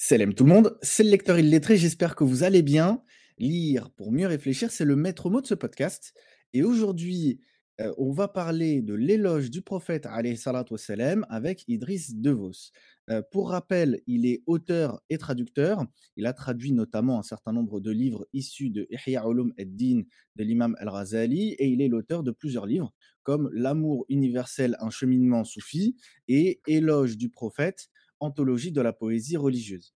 Salam tout le monde, c'est le lecteur illettré, j'espère que vous allez bien. Lire pour mieux réfléchir, c'est le maître mot de ce podcast. Et aujourd'hui, euh, on va parler de l'éloge du prophète wassalam, avec Idriss Devos. Euh, pour rappel, il est auteur et traducteur. Il a traduit notamment un certain nombre de livres issus de Ihya ulum ad-Din de l'imam al-Razali et il est l'auteur de plusieurs livres comme L'amour universel, un cheminement soufi et Éloge du prophète, anthologie de la poésie religieuse.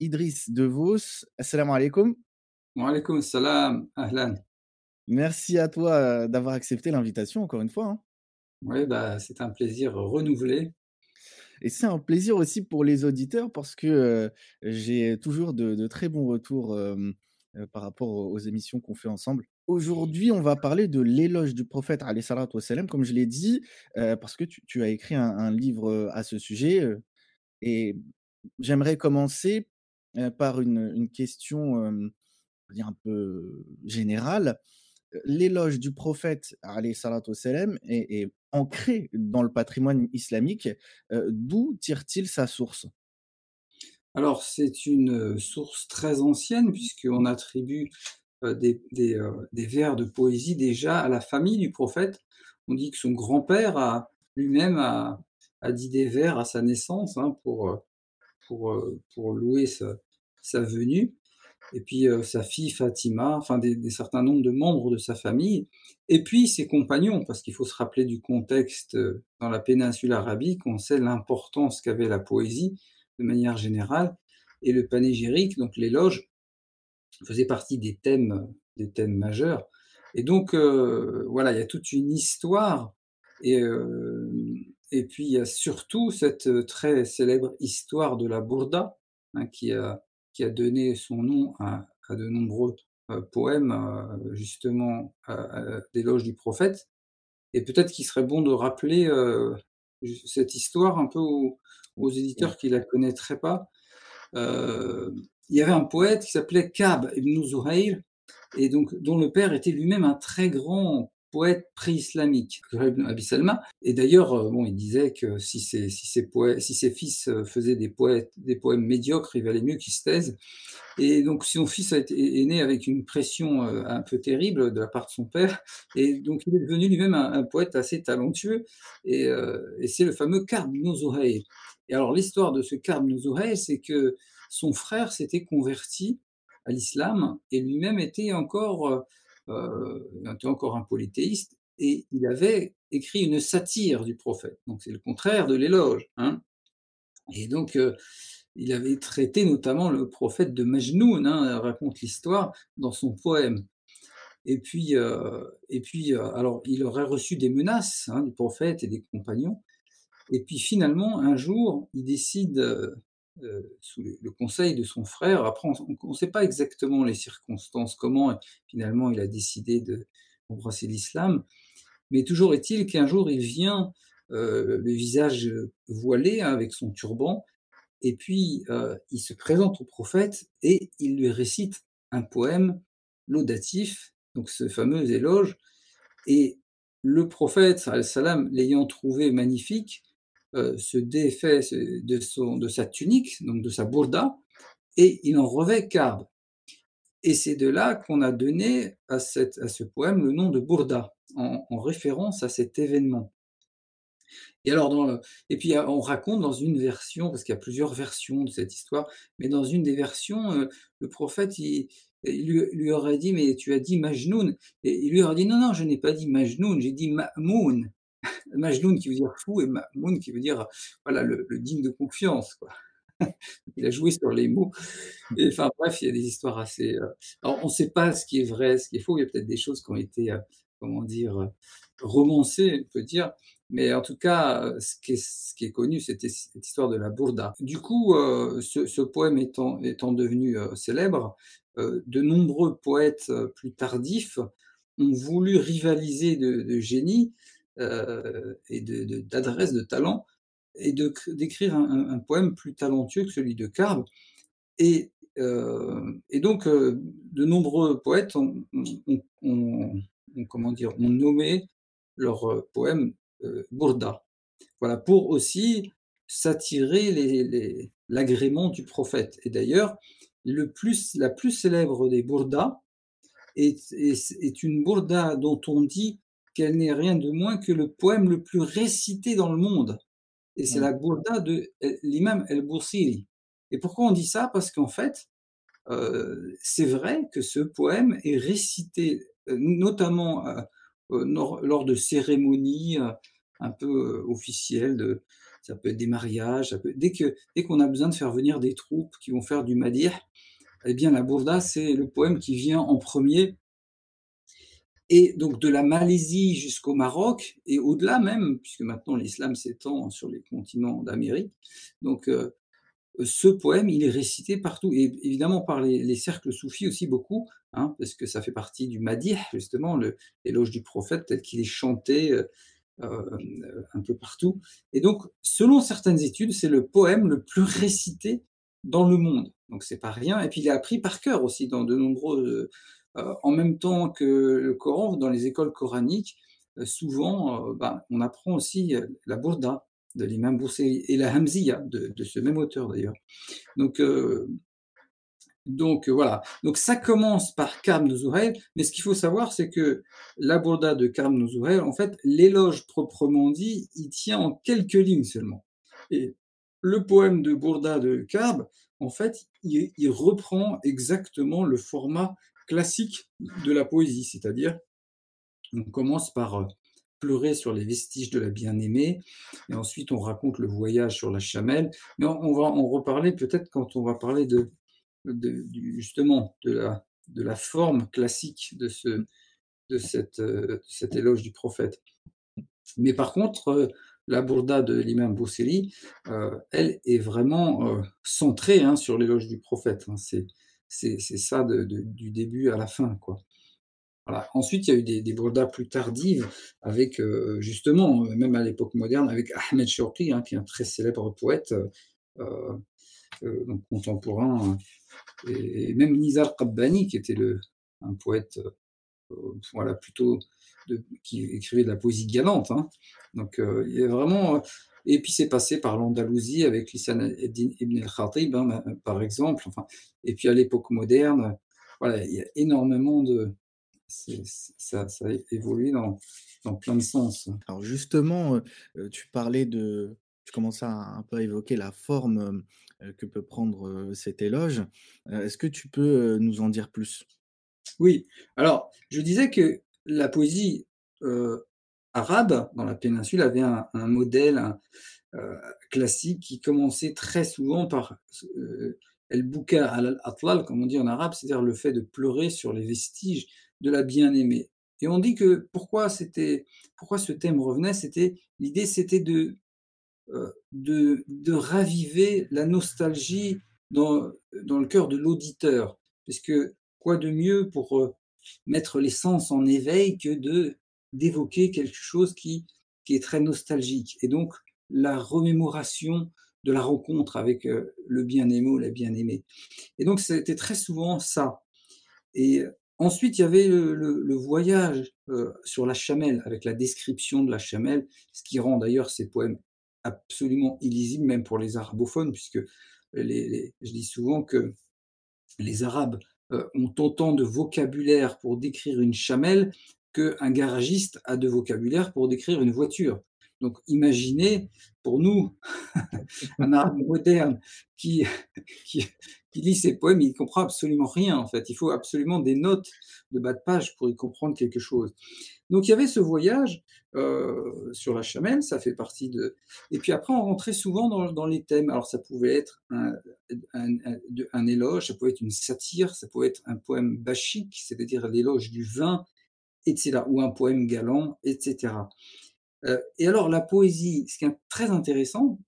Idriss Devos, assalamu alaikum. Wa alaikum salam, ahlan. Merci à toi euh, d'avoir accepté l'invitation encore une fois. hein. Oui, bah, c'est un plaisir renouvelé. Et c'est un plaisir aussi pour les auditeurs parce que euh, j'ai toujours de, de très bons retours euh, euh, par rapport aux, émissions qu'on fait ensemble. Aujourd'hui, on va parler de l'éloge du prophète, comme je l'ai dit, parce que tu, tu as écrit un, un livre à ce sujet. Et j'aimerais commencer par une, question un peu générale. L'éloge du prophète wassalam, est, est ancré dans le patrimoine islamique. D'où tire-t-il sa source? Alors, c'est une source très ancienne, puisqu'on attribue des, des, vers de poésie déjà à la famille du prophète. On dit que son grand-père lui-même a, a dit des vers à sa naissance hein, pour, euh, pour, euh, pour louer sa, venue. Et puis euh, sa fille Fatima, enfin des, des certains nombres de membres de sa famille, et puis ses compagnons, parce qu'il faut se rappeler du contexte dans la péninsule arabique, on sait l'importance qu'avait la poésie de manière générale, et le panégyrique, donc l'éloge, faisait partie des thèmes, des thèmes majeurs. Et donc voilà, il y a toute une histoire, et, et puis il y a surtout cette euh, très célèbre histoire de la Bourda, hein, qui a qui a donné son nom à, de nombreux euh, poèmes, euh, justement, d'éloge du prophète. Et peut-être qu'il serait bon de rappeler euh, cette histoire un peu aux, éditeurs qui la connaîtraient pas. Il y avait un poète qui s'appelait Kab ibn Zuhayr, et donc dont le père était lui-même un très grand poète pré-islamique, Zuhayr ibn Abi Salma. Et d'ailleurs, euh, bon, il disait que si ses, poètes, fils euh, faisaient des, poètes, des poèmes médiocres, il valait mieux qu'ils se taisent. Et donc son fils a été, est né avec une pression euh, un peu terrible de la part de son père, et donc il est devenu lui-même un, poète assez talentueux, et, c'est le fameux Ka'b ibn Zuhayr. Et alors l'histoire de ce Ka'b ibn Zuhayr, c'est que son frère s'était converti à l'islam et lui-même était encore, euh, euh, était encore un polythéiste et il avait écrit une satire du prophète. Donc c'est le contraire de l'éloge. Hein. Et donc euh, il avait traité notamment le prophète de Majnoun, hein, raconte l'histoire dans son poème. Et puis, euh, et puis alors il aurait reçu des menaces hein, du prophète et des compagnons. Et puis finalement, un jour, il décide, euh, euh, sous le, conseil de son frère, après on ne sait pas exactement les circonstances, comment finalement il a décidé de- d'embrasser l'islam, mais toujours est-il qu'un jour il vient, euh, le visage voilé, hein, avec son turban, et puis euh, il se présente au prophète et il lui récite un poème laudatif, donc ce fameux éloge, et le prophète, l'ayant trouvé magnifique, euh, se défait se- de, son, de sa tunique, donc de sa bourda, et il en revêt Ka'b. Et c'est de là qu'on a donné à, cette, à ce poème le nom de Bourda, en, en référence à cet événement. Et alors, dans le- et puis euh, on raconte dans une version, parce qu'il y a plusieurs versions de cette histoire, mais dans une des versions, euh, le prophète lui, lui aurait dit, mais tu as dit Majnoun, et il lui aurait dit, non, non, je n'ai pas dit Majnoun, j'ai dit Ma'moun. Majnoun qui veut dire fou et Ma'moun qui veut dire voilà le, digne de confiance. Quoi. Il a joué sur les mots. Et, enfin bref, il y a des histoires assez. euh, Alors on ne sait pas ce qui est vrai, ce qui est faux. Il y a peut-être des choses qui ont été, euh, comment dire, euh, romancées, on peut dire. Mais en tout cas, ce qui est, connu, c'était cette histoire de la Bourda. Du coup, ce, poème étant, devenu célèbre, de nombreux poètes plus tardifs ont voulu rivaliser de génie euh, et de- de- d'adresse, de, talent, et de cr- d'écrire un, poème plus talentueux que celui de Carbe. Et, euh, et donc, euh, de nombreux poètes ont, comment dire, ont nommé leur poème Bourda. Voilà, pour aussi s'attirer l'agrément du prophète. Et d'ailleurs, le plus, la plus célèbre des bourdas est, est, une bourda dont on dit qu'elle n'est rien de moins que le poème le plus récité dans le monde. Et c'est la bourda de l'imam El-Boursiri. Et pourquoi on dit ça? Parce qu'en fait, euh, c'est vrai que ce poème est récité euh, notamment euh, lors de cérémonies un peu officielles, de, ça peut être des mariages, dès que dès qu'on a besoin de faire venir des troupes qui vont faire du madir, eh bien la bourda c'est le poème qui vient en premier. Et donc de la Malaisie jusqu'au Maroc et au-delà même, puisque maintenant l'islam s'étend sur les continents d'Amérique. Donc ce poème, il est récité partout, et évidemment par les, cercles soufis aussi beaucoup, hein, parce que ça fait partie du Madih, justement, l'éloge du prophète, tel qu'il est chanté euh, euh, un peu partout. Et donc, selon certaines études, c'est le poème le plus récité dans le monde. Donc, c'est pas rien. Et puis, il est appris par cœur aussi dans de nombreux. Euh, en même temps que le Coran, dans les écoles coraniques, souvent, ben, on apprend aussi la Bourda, de l'imam Bousseï et la Hamziya de, ce même auteur d'ailleurs. Donc, euh, donc voilà. Donc ça commence par Karm Zuhair, mais ce qu'il faut savoir, c'est que la Bourda de Karm en fait, l'éloge proprement dit, il tient en quelques lignes seulement. Et le poème de Bourda de Karb, en fait, il reprend exactement le format classique de la poésie, c'est-à-dire on commence par euh, pleurer sur les vestiges de la bien-aimée. Et ensuite, on raconte le voyage sur la chamelle. Mais on, va en reparler peut-être quand on va parler de, justement de la, forme classique de, ce, de, cette, euh, cet éloge du prophète. Mais par contre, euh, la bourda de l'imam Bousseli, elle est vraiment centrée hein, sur l'éloge du prophète. Hein. C'est, c'est, ça du début à la fin. quoi. Ensuite, il y a eu des, des plus tardives, avec euh, justement, euh, même à l'époque moderne, avec Ahmed Shawqi, hein, qui est un très célèbre poète euh, contemporain, et, même Nizar Qabbani, qui était le, un poète voilà, plutôt qui écrivait de la poésie galante. Hein. Donc, il y a vraiment. Et puis c'est passé par l'Andalousie avec Lisan ibn al-Khatib, hein, par exemple. Enfin, et puis à l'époque moderne, voilà, il y a énormément de, ça, ça, a évolué dans, dans, plein de sens. Alors justement, tu parlais de, tu commençais à un peu évoquer la forme que peut prendre cet éloge. Est-ce que tu peux nous en dire plus? Oui, alors je disais que la poésie arabe dans la péninsule avait un, modèle classique qui commençait très souvent par El Bouka al-Atlal, comme on dit en arabe, c'est-à-dire le fait de pleurer sur les vestiges de la bien-aimée. Et on dit que pourquoi c'était, pourquoi ce thème revenait, c'était l'idée, c'était de, euh, de, raviver la nostalgie dans, dans le cœur de l'auditeur, parce que quoi de mieux pour euh, mettre les sens en éveil que de d'évoquer quelque chose qui, qui est très nostalgique. Et donc la remémoration de la rencontre avec euh, le bien-aimé ou la bien-aimée. Et donc c'était très souvent ça. Et Ensuite, il y avait le, voyage euh, sur la chamelle, avec la description de la chamelle, ce qui rend d'ailleurs ces poèmes absolument illisibles, même pour les arabophones, puisque les, je dis souvent que les Arabes euh, ont autant de vocabulaire pour décrire une chamelle qu'un garagiste a de vocabulaire pour décrire une voiture. Donc imaginez, pour nous, un arabe moderne qui, lit ces poèmes, il ne comprend absolument rien en fait. Il faut absolument des notes de bas de page pour y comprendre quelque chose. Donc il y avait ce voyage euh, sur la chamelle, ça fait partie de. Et puis après, on rentrait souvent dans, les thèmes. Alors ça pouvait être un, un, éloge, ça pouvait être une satire, ça pouvait être un poème bachique, c'est-à-dire l'éloge du vin, etc., ou un poème galant, etc. Euh, et alors la poésie, ce qui est très intéressant,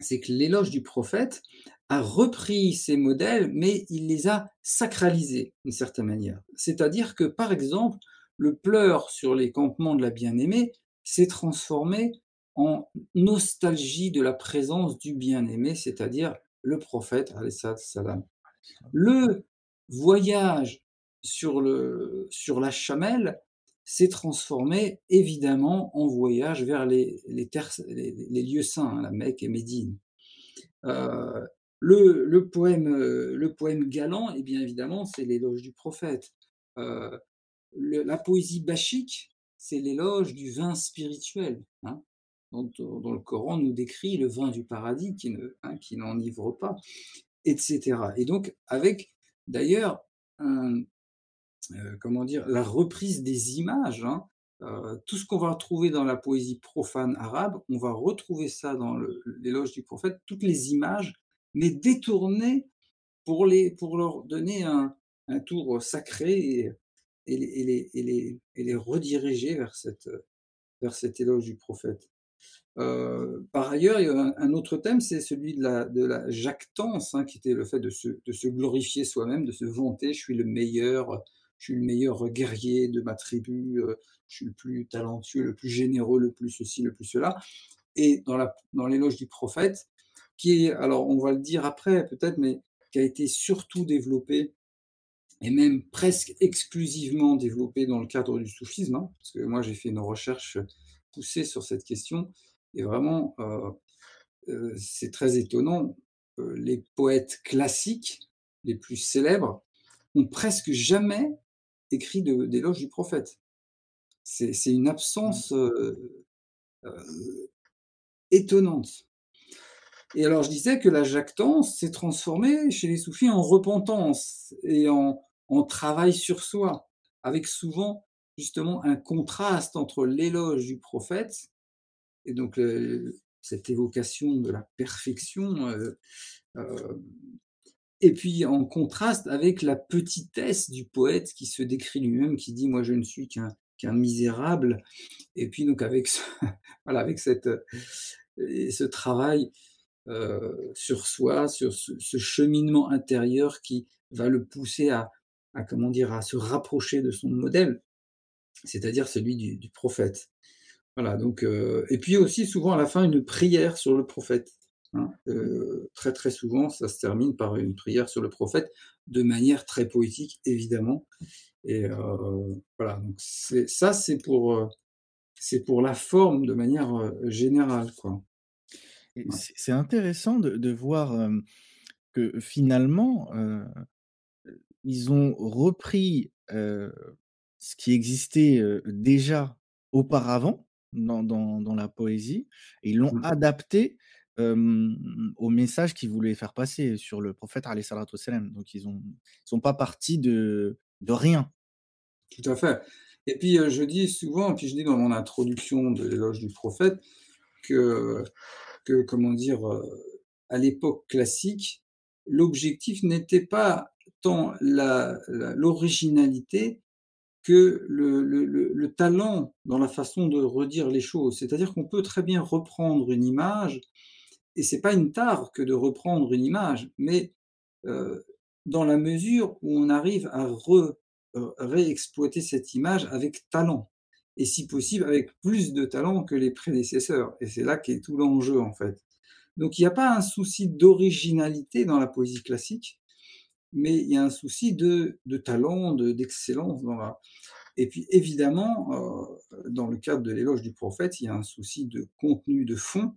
c'est que l'éloge du prophète a repris ces modèles, mais il les a sacralisés d'une certaine manière. C'est-à-dire que, par exemple, le pleur sur les campements de la bien-aimée s'est transformé en nostalgie de la présence du bien-aimé, c'est-à-dire le prophète, salam. Le voyage sur, le, sur la chamelle s'est transformé évidemment en voyage vers les, les, lieux saints, hein, la Mecque et Médine. Euh, le, le, poème, le poème galant, et eh bien évidemment, c'est l'éloge du prophète. Euh, la poésie bachique, c'est l'éloge du vin spirituel, hein, dont, le Coran nous décrit le vin du paradis qui, ne, hein, qui n'enivre pas, etc. Et donc, avec d'ailleurs un, euh, comment dire, la reprise des images. Hein. Euh, tout ce qu'on va trouver dans la poésie profane arabe, on va retrouver ça dans l'éloge du prophète, toutes les images, mais détournées pour, les, pour leur donner un, un tour sacré et, les, et, les, et, les, et, les, rediriger vers, cette, vers cet éloge du prophète. Euh, par ailleurs, il y a un, un autre thème, c'est celui de la, de la jactance, hein, qui était le fait de se, de se glorifier soi-même, de se vanter, je suis le meilleur, je suis le meilleur guerrier de ma tribu, euh, je suis le plus talentueux, le plus généreux, le plus ceci, le plus cela. Et dans, la, dans l'éloge du prophète, qui est, alors on va le dire après peut-être, mais qui a été surtout développé et même presque exclusivement développé dans le cadre du soufisme, hein, parce que moi j'ai fait une recherche poussée sur cette question, et vraiment euh, euh, c'est très étonnant, euh, les poètes classiques les plus célèbres ont presque jamais écrit d'éloge du prophète. C'est une absence euh, euh, étonnante. Et alors je disais que la jactance s'est transformée chez les soufis en repentance et en, en travail sur soi, avec souvent justement un contraste entre l'éloge du prophète et donc le, cette évocation de la perfection euh, euh, et puis en contraste avec la petitesse du poète qui se décrit lui-même, qui dit moi je ne suis qu'un misérable. Et puis donc avec ce, voilà avec cette ce travail euh, sur soi, sur ce, ce, cheminement intérieur qui va le pousser à, à comment dire à se rapprocher de son modèle, c'est-à-dire celui du, du, prophète. Voilà donc euh, et puis aussi souvent à la fin une prière sur le prophète. Hein, euh, très très souvent, ça se termine par une prière sur le prophète, de manière très poétique, évidemment. Et euh, voilà, donc ça c'est pour euh, c'est pour la forme de manière générale, quoi. Ouais. C'est intéressant de, de voir que finalement ils ont repris ce qui existait déjà auparavant dans, dans, dans la poésie et ils l'ont mmh. adapté euh, au message qu'ils voulaient faire passer sur le prophète. Donc ils ils sont pas partis de de rien. Tout à fait. Et puis je dis souvent, puis je dis dans mon introduction de l'éloge du prophète que que comment dire à l'époque classique, l'objectif n'était pas tant l'originalité que le, le, talent dans la façon de redire les choses. C'est-à-dire qu'on peut très bien reprendre une image et c'est pas une tare que de reprendre une image, mais dans la mesure où on arrive à re, réexploiter cette image avec talent, et si possible avec plus de talent que les prédécesseurs. Et c'est là qu'est tout l'enjeu en fait. Donc il n'y a pas un souci d'originalité dans la poésie classique, mais il y a un souci de, de talent, d'excellence dans la. Et puis évidemment, dans le cadre de l'éloge du prophète, il y a un souci de contenu, de fond,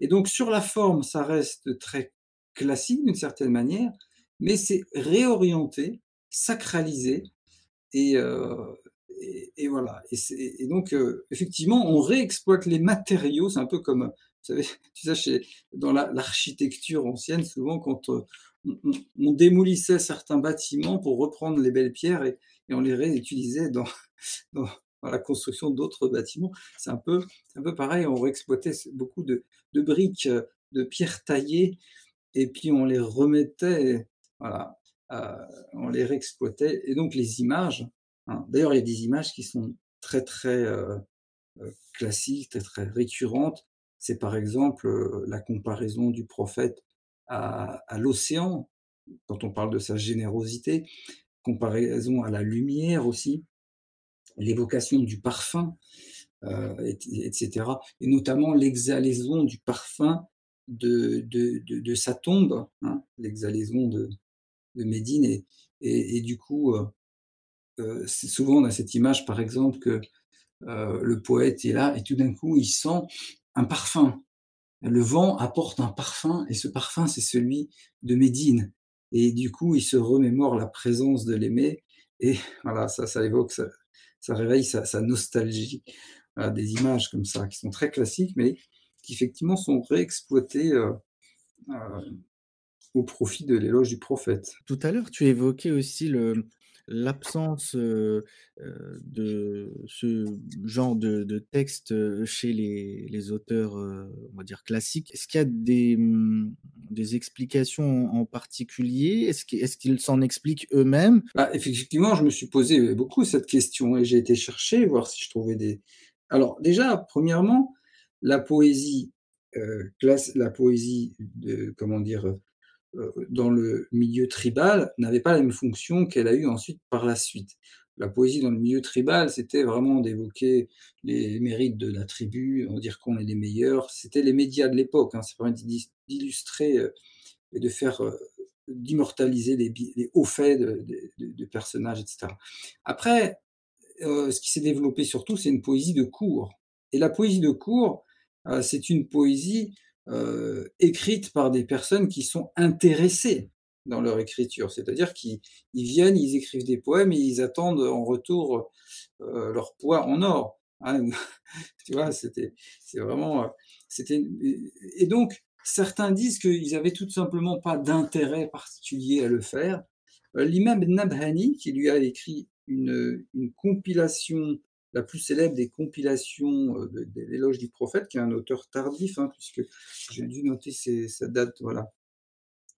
et donc sur la forme, ça reste très classique d'une certaine manière, mais c'est réorienté, sacralisé, et, euh, voilà. Et, donc euh, effectivement, on réexploite les matériaux. C'est un peu comme, vous savez, tu sais, chez, dans l'architecture la, ancienne, souvent quand euh, on, on, démolissait certains bâtiments pour reprendre les belles pierres et, on les réutilisait dans, dans, la construction d'autres bâtiments. C'est un peu, un peu pareil. On exploitait beaucoup de, de, briques, euh, de pierres taillées, et puis on les remettait, voilà, euh, on les réexploitait. Et donc les images. Hein, D'ailleurs, il y a des images qui sont très très euh, classiques, très très récurrentes. C'est par exemple la comparaison du prophète à, l'océan, quand on parle de sa générosité, comparaison à la lumière aussi l'évocation du parfum, etc. Et notamment l'exhalaison du parfum de, de, de, sa tombe, hein, l'exhalaison de, de Médine. Et, et, du coup, euh, souvent on a cette image, par exemple, que le poète est là et tout d'un coup il sent un parfum. Le vent apporte un parfum et ce parfum c'est celui de Médine. Et du coup il se remémore la présence de l'aimé et voilà ça, ça évoque, ça, ça réveille sa nostalgie. Des images comme ça qui sont très classiques mais qui effectivement sont réexploitées au profit de l'éloge du prophète. Tout à l'heure, tu évoquais aussi le, l'absence de ce genre de, de texte chez les, les auteurs, on va dire, classiques. Est-ce qu'il y a des, mmh, des explications en particulier? Est-ce qu'ils s'en expliquent eux-mêmes? Bah, Effectivement, je me suis posé beaucoup cette question et j'ai été chercher, voir si je trouvais des... Alors déjà, premièrement, la poésie, classe, la poésie de, comment dire, euh, dans le milieu tribal n'avait pas la même fonction qu'elle a eu ensuite par la suite. La poésie dans le milieu tribal, c'était vraiment d'évoquer les mérites de la tribu, on dire qu'on est les meilleurs. C'était les médias de l'époque, hein, ça permet d'illustrer euh, et de faire, euh, d'immortaliser les, hauts faits de, personnages, etc. Après, ce qui s'est développé surtout, c'est une poésie de cours. Et la poésie de cours, c'est une poésie euh, écrites par des personnes qui sont intéressées dans leur écriture, c'est-à-dire qu'ils viennent, ils écrivent des poèmes et ils attendent en retour euh, leur poids en or. Hein. tu vois, c'était, c'est vraiment, euh, c'était, et donc certains disent qu'ils avaient tout simplement pas d'intérêt particulier à le faire. L'imam Nabhani, qui lui a écrit une, compilation la plus célèbre des compilations euh, de, l'éloge du prophète, qui est un auteur tardif, hein, puisque j'ai dû noter sa date, voilà.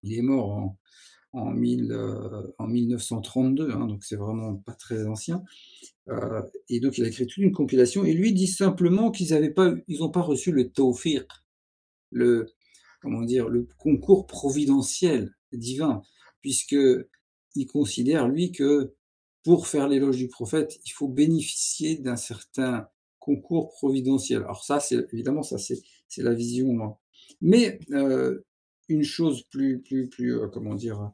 Il est mort en, en, 1932, euh, hein, donc c'est vraiment pas très ancien. Euh, et donc il a écrit toute une compilation, et lui dit simplement qu'ils n'avaient pas, ils n'ont pas reçu le tawfiq, le, comment dire, le concours providentiel divin, puisque il considère lui que pour faire l'éloge du prophète, il faut bénéficier d'un certain concours providentiel. Alors ça, c'est évidemment ça, c'est la vision. Hein. Mais euh, une chose plus, plus, plus, euh, comment dire,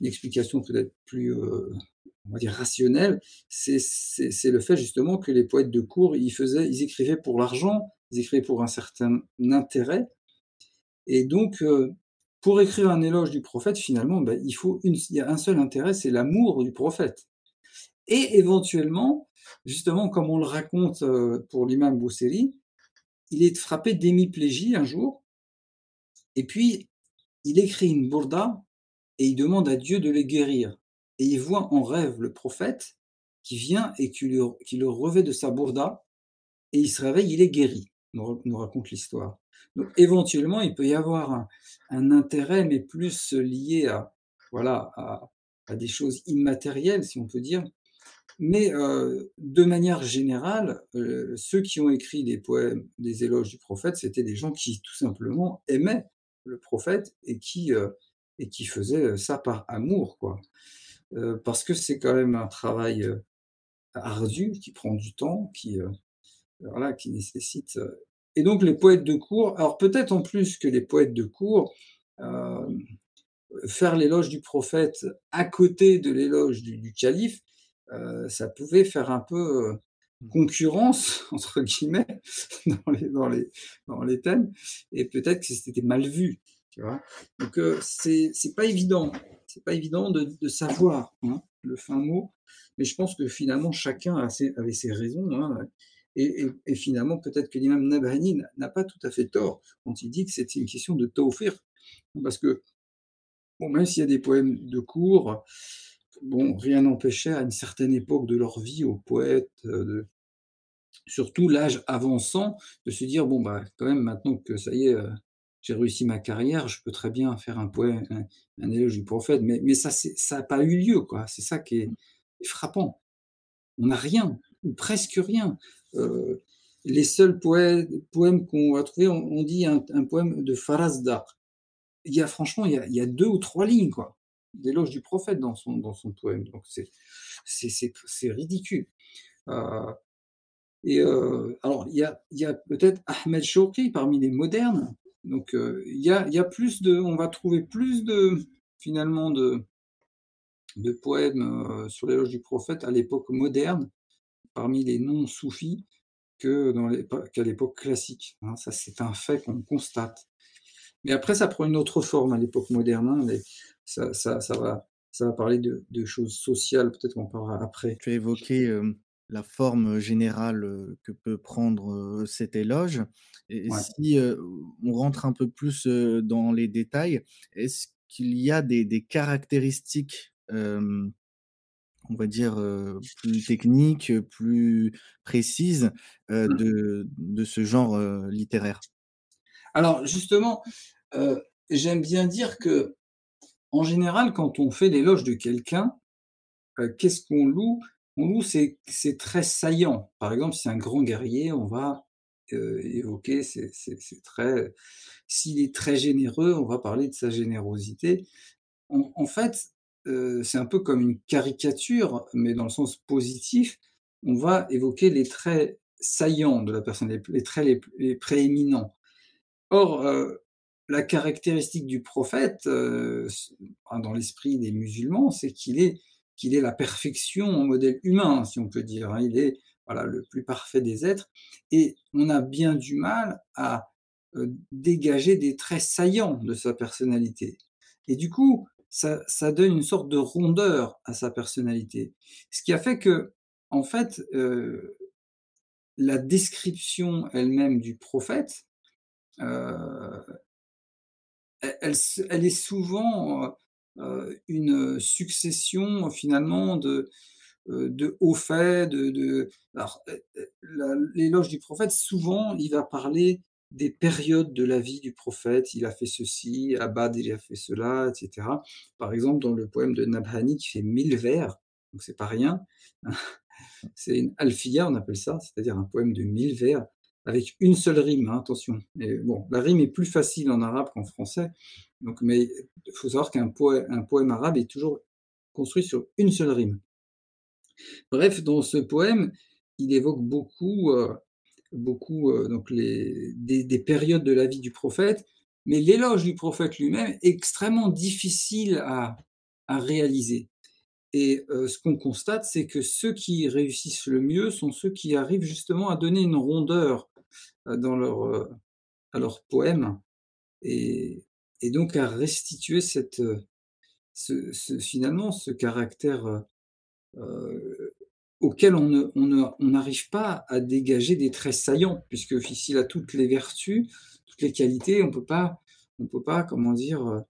une explication peut-être plus, euh, on va dire rationnelle, c'est le fait justement que les poètes de cour, ils faisaient, ils écrivaient pour l'argent, ils écrivaient pour un certain intérêt, et donc pour écrire un éloge du prophète, finalement, ben, il faut une, il y a un seul intérêt, c'est l'amour du prophète. Et éventuellement, justement, comme on le raconte euh, pour l'imam Bousseri, il est frappé d'hémiplégie un jour, et puis il écrit une bourda et il demande à Dieu de les guérir. Et il voit en rêve le prophète qui vient et qui, le revêt de sa bourda, et il se réveille, il est guéri, nous, raconte l'histoire. Donc éventuellement, il peut y avoir un, intérêt, mais plus lié à, voilà, à, des choses immatérielles, si on peut dire, mais de manière générale, ceux qui ont écrit des poèmes, des éloges du prophète, c'était des gens qui tout simplement aimaient le prophète et qui, et qui faisaient ça par amour, quoi. parce que c'est quand même un travail ardu qui prend du temps, qui, voilà, qui nécessite. Et donc les poètes de cour, alors peut-être en plus que les poètes de cour, faire l'éloge du prophète à côté de l'éloge du calife, euh, ça pouvait faire un peu mmh. concurrence, entre guillemets, dans les, dans les, dans les thèmes, et peut-être que c'était mal vu. Tu vois? Donc, euh, c'est pas évident. C'est pas évident de, de savoir hein, le fin mot, mais je pense que finalement, chacun avait ses raisons. Hein, et, et, finalement, peut-être que l'imam Nabhani n'a pas tout à fait tort quand il dit que c'était une question de tawfir. Parce que, bon, même s'il y a des poèmes de cours, bon, rien n'empêchait à une certaine époque de leur vie aux poètes, euh, de, surtout l'âge avançant, de se dire bon bah quand même maintenant que ça y est, euh, j'ai réussi ma carrière, je peux très bien faire un poème, un, éloge du prophète, mais, mais ça ça n'a pas eu lieu quoi. C'est ça qui est, frappant. On n'a rien, ou presque rien. Euh, les seuls poèmes, poèmes qu'on va trouver, on, dit un, poème de Farazda. Il y a franchement, il y a, il y a deux ou trois lignes quoi d'éloge du prophète dans son, dans son poème. Donc c'est, c'est, ridicule. Euh, et euh, alors, il y a, y a peut-être Ahmed Shouki parmi les modernes. Donc, euh, il y, a, y a plus de, on va trouver plus de, finalement, de, de poèmes, sur l'éloge du prophète à l'époque moderne, parmi les non-soufis, que dans l'épo qu'à l'époque classique, hein. Ça, c'est un fait qu'on constate. Mais après, ça prend une autre forme à l'époque moderne, hein, ça ça ça va ça va parler de de choses sociales, peut-être qu'on parlera après. Tu as évoqué, la forme générale, que peut prendre, cet éloge et Ouais. si, on rentre un peu plus, dans les détails, est-ce qu'il y a des des caractéristiques, on va dire, plus techniques, plus précises, Mmh. de de ce genre, littéraire? Alors justement, j'aime bien dire qu'en général, quand on fait l'éloge de quelqu'un, heu, qu'est-ce qu'on loue? On loue ses ses traits saillants. Par exemple, si c'est un grand guerrier, on va, heu, évoquer ses ses traits. S'il est très généreux, on va parler de sa générosité. En en fait, heu, c'est un peu comme une caricature, mais dans le sens positif. On va évoquer les traits saillants de la personne, les traits les les prééminents. Or, heu, la caractéristique du prophète, enfin dans l'esprit des musulmans, c'est qu'il est qu'il est la perfection en modèle humain, si on peut dire, hein. Il est, voilà, le plus parfait des êtres et on a bien du mal à, heu, dégager des traits saillants de sa personnalité et du coup, ça donne une sorte de rondeur à sa personnalité. Ce qui a fait qu'en fait, heu, la description elle-même du prophète, elle est souvent, heu heu, une succession finalement de, de hauts faits, de l'éloge du prophète, souvent, il va parler des périodes de la vie du prophète. Il a fait ceci, à Badr, il a fait cela et cetera. Par exemple, dans le poème de Nabhani qui fait 1000 vers, donc c'est pas rien. C'est une alfiya, on appelle ça, c'est-à-dire un poème de 1000 vers avec une seule rime, hein, attention. Bon, la rime est plus facile en arabe qu'en français, donc mais il faut savoir qu'un poè un poème arabe est toujours construit sur une seule rime. Bref, dans ce poème, il évoque beaucoup, heu, beaucoup, heu, donc des des périodes de la vie du prophète, mais l'éloge du prophète lui-même est extrêmement difficile à réaliser et heu, ce qu'on constate, c'est que ceux qui réussissent le mieux sont ceux qui arrivent justement à donner une rondeur, dans leur, heu, à leurs poèmes et donc à restituer ce finalement ce caractère, auquel on n'arrive pas à dégager des traits saillants puisque s'il a toutes les vertus, toutes les qualités, on peut pas on peut pas, comment dire,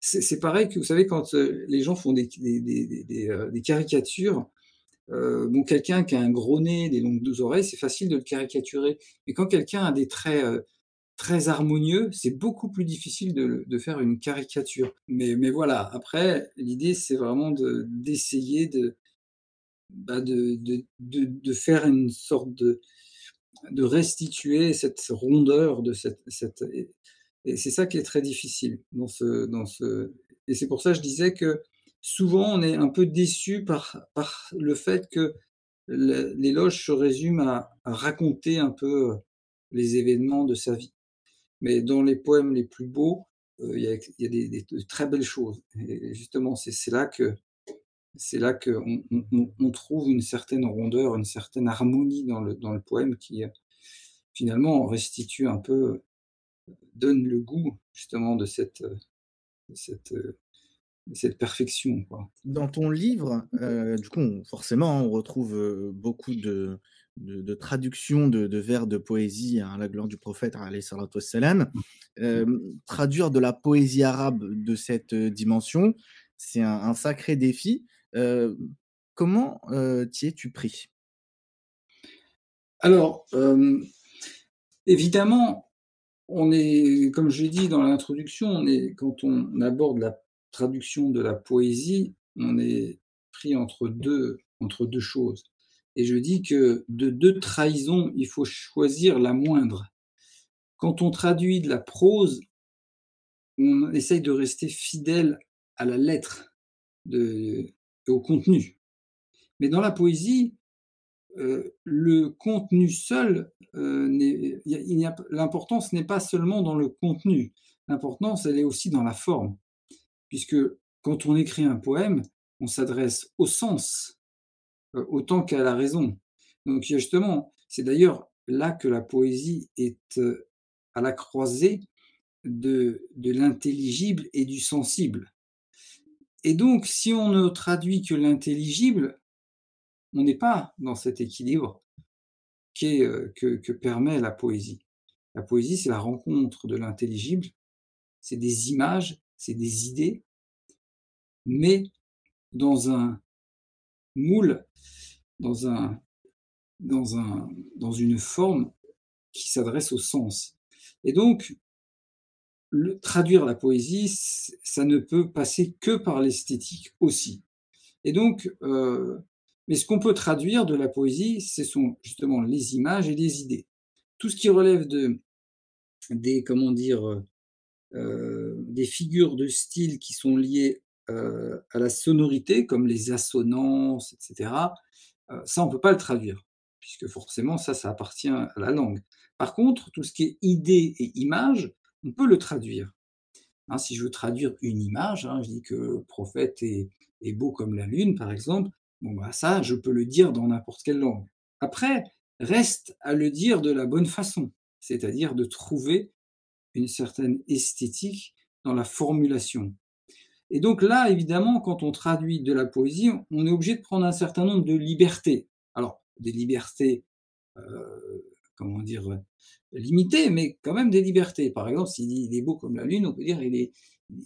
c'est pareil que vous savez quand, les gens font des caricatures, heu, bon quelqu'un qui a un gros nez, des longues oreilles, c'est facile de le caricaturer. Mais quand quelqu'un a des traits, heu, très harmonieux, c'est beaucoup plus difficile de faire une caricature. Mais voilà, après l'idée c'est vraiment de d'essayer de, bah, de de de faire une sorte de de restituer cette rondeur de cette cette et et c'est ça qui est très difficile dans ce dans ce et c'est pour ça que je disais que souvent on est un peu déçu par par le fait que l'éloge se résume à à raconter un peu, heu, les événements de sa vie. Mais dans les poèmes les plus beaux, heu, il y a y a des des de très belles choses et justement c'est là que c'est là qu'on on on trouve une certaine rondeur, une certaine harmonie dans le dans le poème qui, heu, finalement restitue un peu, donne le goût justement de cette, de cette, cette perfection, quoi. Dans ton livre, heu, du coup, on forcément, on retrouve, heu, beaucoup de de de traductions de de vers de poésie à la gloire du prophète alayhi salatu wassalam. Mmh. Traduire de la poésie arabe de cette, heu, dimension, c'est un un sacré défi. Comment, t'y es-tu pris? Alors, évidemment, on est comme je l'ai dit dans l'introduction, on est quand on aborde la traduction de la poésie, on est pris entre 2 entre 2 choses et je dis que de 2 trahisons, il faut choisir la moindre. Quand on traduit de la prose, on essaye de rester fidèle à la lettre de au contenu. Mais dans la poésie, heu, le contenu seul, p l'importance n'est pas seulement dans le contenu. L'importance, elle est aussi dans la forme, puisque quand on écrit un poème, on s'adresse au sens, euh, autant qu'à la raison. Donc justement, c'est d'ailleurs là que la poésie est euh, à la croisée de, de l'intelligible et du sensible. Et donc, si on ne traduit que l'intelligible, on n'est pas dans cet équilibre euh, que, que permet la poésie. La poésie, c'est la rencontre de l'intelligible, c'est des images, c'est des idées, mais dans un moule, dans, un, dans, un, dans une forme qui s'adresse au sens. Et donc, traduire la poésie, ça ne peut passer que par l'esthétique aussi. Et donc, euh, mais ce qu'on peut traduire de la poésie, ce sont justement les images et les idées. Tout ce qui relève de des comment dire euh, des figures de style qui sont liées euh, à la sonorité, comme les assonances, etc. Euh, ça, on peut pas le traduire, puisque forcément, ça, ça appartient à la langue. Par contre, tout ce qui est idée et image, on peut le traduire. Hein, si je veux traduire une image, hein, je dis que le prophète est, est beau comme la lune, par exemple, Bon, bah, ça, je peux le dire dans n'importe quelle langue. Après, reste à le dire de la bonne façon, c'est-à-dire de trouver une certaine esthétique dans la formulation. Et donc là, évidemment, quand on traduit de la poésie, on est obligé de prendre un certain nombre de libertés. Alors, des libertés, euh, comment dire, limitées, mais quand même des libertés. Par exemple, s'il dit il est beau comme la lune, on peut dire il est,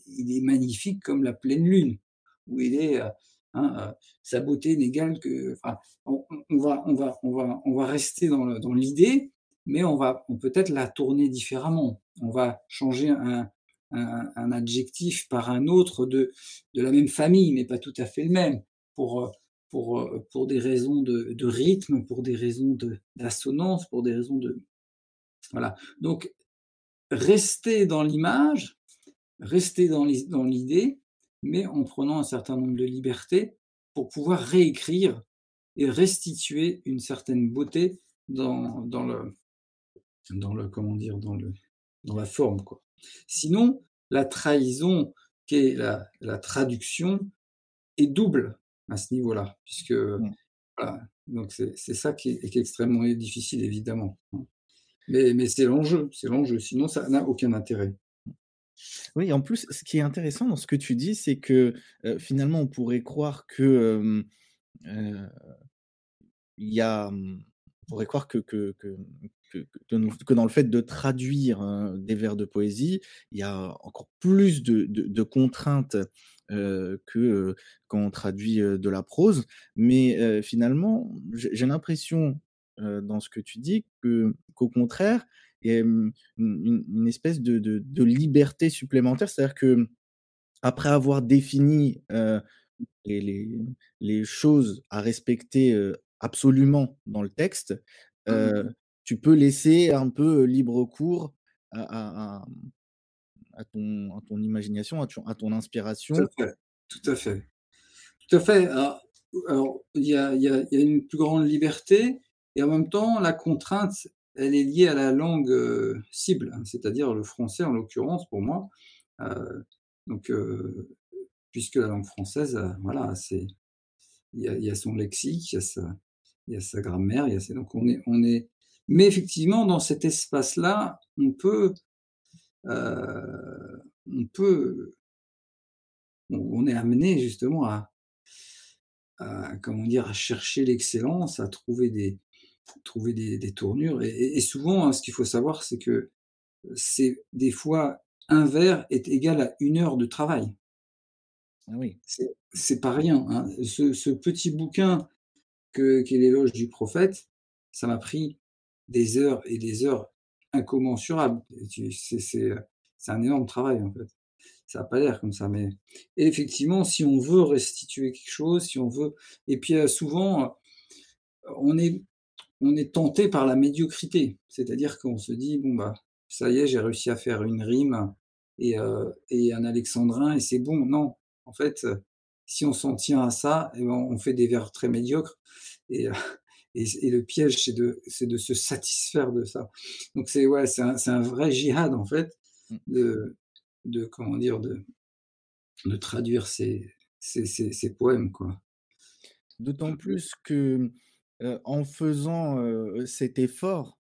il est magnifique comme la pleine lune, ou il est euh, Hein, euh, sa beauté n'égale que. Enfin, on, va, on, va, on, va, on va rester dans, l'idée, mais on va peut-être la tourner différemment. On va changer un, un, adjectif par un autre de, de la même famille, mais pas tout à fait le même, pour, pour, pour des raisons de, de rythme, pour des raisons d'assonance, pour des raisons de. Voilà. Donc, rester dans l'image, rester dans l'idée, mais en prenant un certain nombre de libertés pour pouvoir réécrire et restituer une certaine beauté dans, dans le dans le comment dire dans le dans la forme quoi. Sinon la trahison qui est la, la traduction est double à ce niveau-là puisque mmh. voilà, donc c'est ça qui est, qui est, extrêmement difficile évidemment. Hein. Mais, mais c'est l'enjeu, c'est l'enjeu. Sinon ça n'a aucun intérêt. Oui, en plus, ce qui est intéressant dans ce que tu dis, c'est que finalement, on pourrait croire que il y a, on pourrait croire que, que, que, que, dans le fait de traduire hein, des vers de poésie, il y a encore plus de, de, contraintes que quand on traduit de la prose. Mais finalement, j'ai l'impression dans ce que tu dis que qu'au contraire, et une, espèce de, liberté supplémentaire. C'est-à-dire que après avoir défini les, choses à respecter absolument dans le texte, mmh tu peux laisser un peu libre cours à, ton, ton, imagination, à ton, inspiration. Tout à fait. Tout à fait. Tout à fait. Alors, il y a, y a, une plus grande liberté et en même temps, la contrainte, elle est liée à la langue euh, cible, hein, c'est-à-dire le français en l'occurrence pour moi. Euh, donc, euh, puisque la langue française, voilà, c'est il y, a, son lexique, il y a sa, grammaire, il y a donc on est, on est. Mais effectivement, dans cet espace-là, on peut, on peut, on, est amené justement à, à, comment dire, à chercher l'excellence, à trouver des, trouver des, tournures. Et, souvent, hein, ce qu'il faut savoir, c'est que c'est des fois un vers est égal à une heure de travail. Ah oui. C'est pas rien. Hein. Ce, petit bouquin que, qu'est l'éloge du prophète, ça m'a pris des heures et des heures incommensurables. C'est, un énorme travail en fait. Ça n'a pas l'air comme ça, mais effectivement, si on veut restituer quelque chose, si on veut, et puis euh, souvent, on est on est tenté par la médiocrité. C'est-à-dire qu'on se dit, bon, bah, ça y est, j'ai réussi à faire une rime et, euh, et un alexandrin et c'est bon. Non, en fait, si on s'en tient à ça, eh ben, on fait des vers très médiocres. Et, et, le piège, c'est de, c'est de se satisfaire de ça. Donc, c'est ouais, c'est un, un, vrai jihad, en fait, mmh. de, de comment dire, de, de traduire ces ces ces ces poèmes, quoi. D'autant plus que, heu, en faisant, heu, cet effort,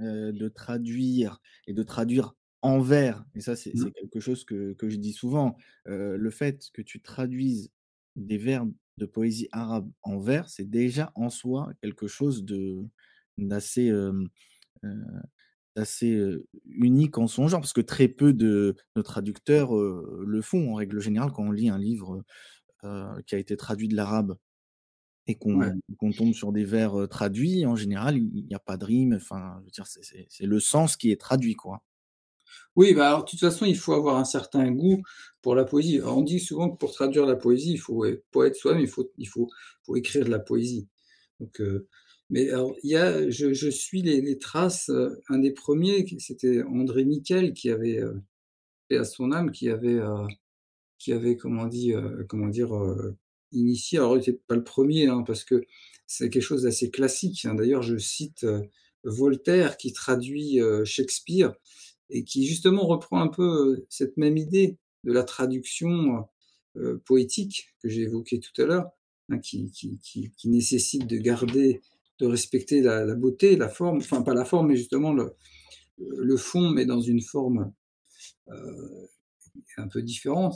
heu, de traduire et de traduire en vers et ça c'est Mmh. c'est quelque chose que que je dis souvent, le fait que tu traduises des vers de poésie arabe en vers, c'est déjà en soi quelque chose de d'assez, unique en son genre parce que très peu de traducteurs, le font en règle générale quand on lit un livre, qui a été traduit de l'arabe et Ouais. qu'on tombe sur des vers, traduits, en général, il y a pas de rime, enfin, je veux dire, c'est c'est c'est le sens qui est traduit, quoi. Oui, bah, alors, de toute façon, il faut avoir un certain goût pour la poésie. On dit souvent que pour traduire la poésie, il faut être poète soi-même, il faut il faut faut écrire de la poésie. Donc, heu, mais alors, y a je suis les traces, heu, un des premiers c'était André Miquel qui avait, heu, paix à son âme, qui avait, heu, qui avait, comment dit, comment dire, initié alors il était pas le premier hein, parce que c'est quelque chose d'assez classique, hein. D'ailleurs, je cite, Voltaire qui traduit, Shakespeare et qui justement reprend un peu, cette même idée de la traduction, poétique que j'ai évoquée tout à l'heure, hein, qui nécessite de garder, de respecter la beauté, la forme, enfin pas la forme, mais justement le fond, mais dans une forme, un peu différente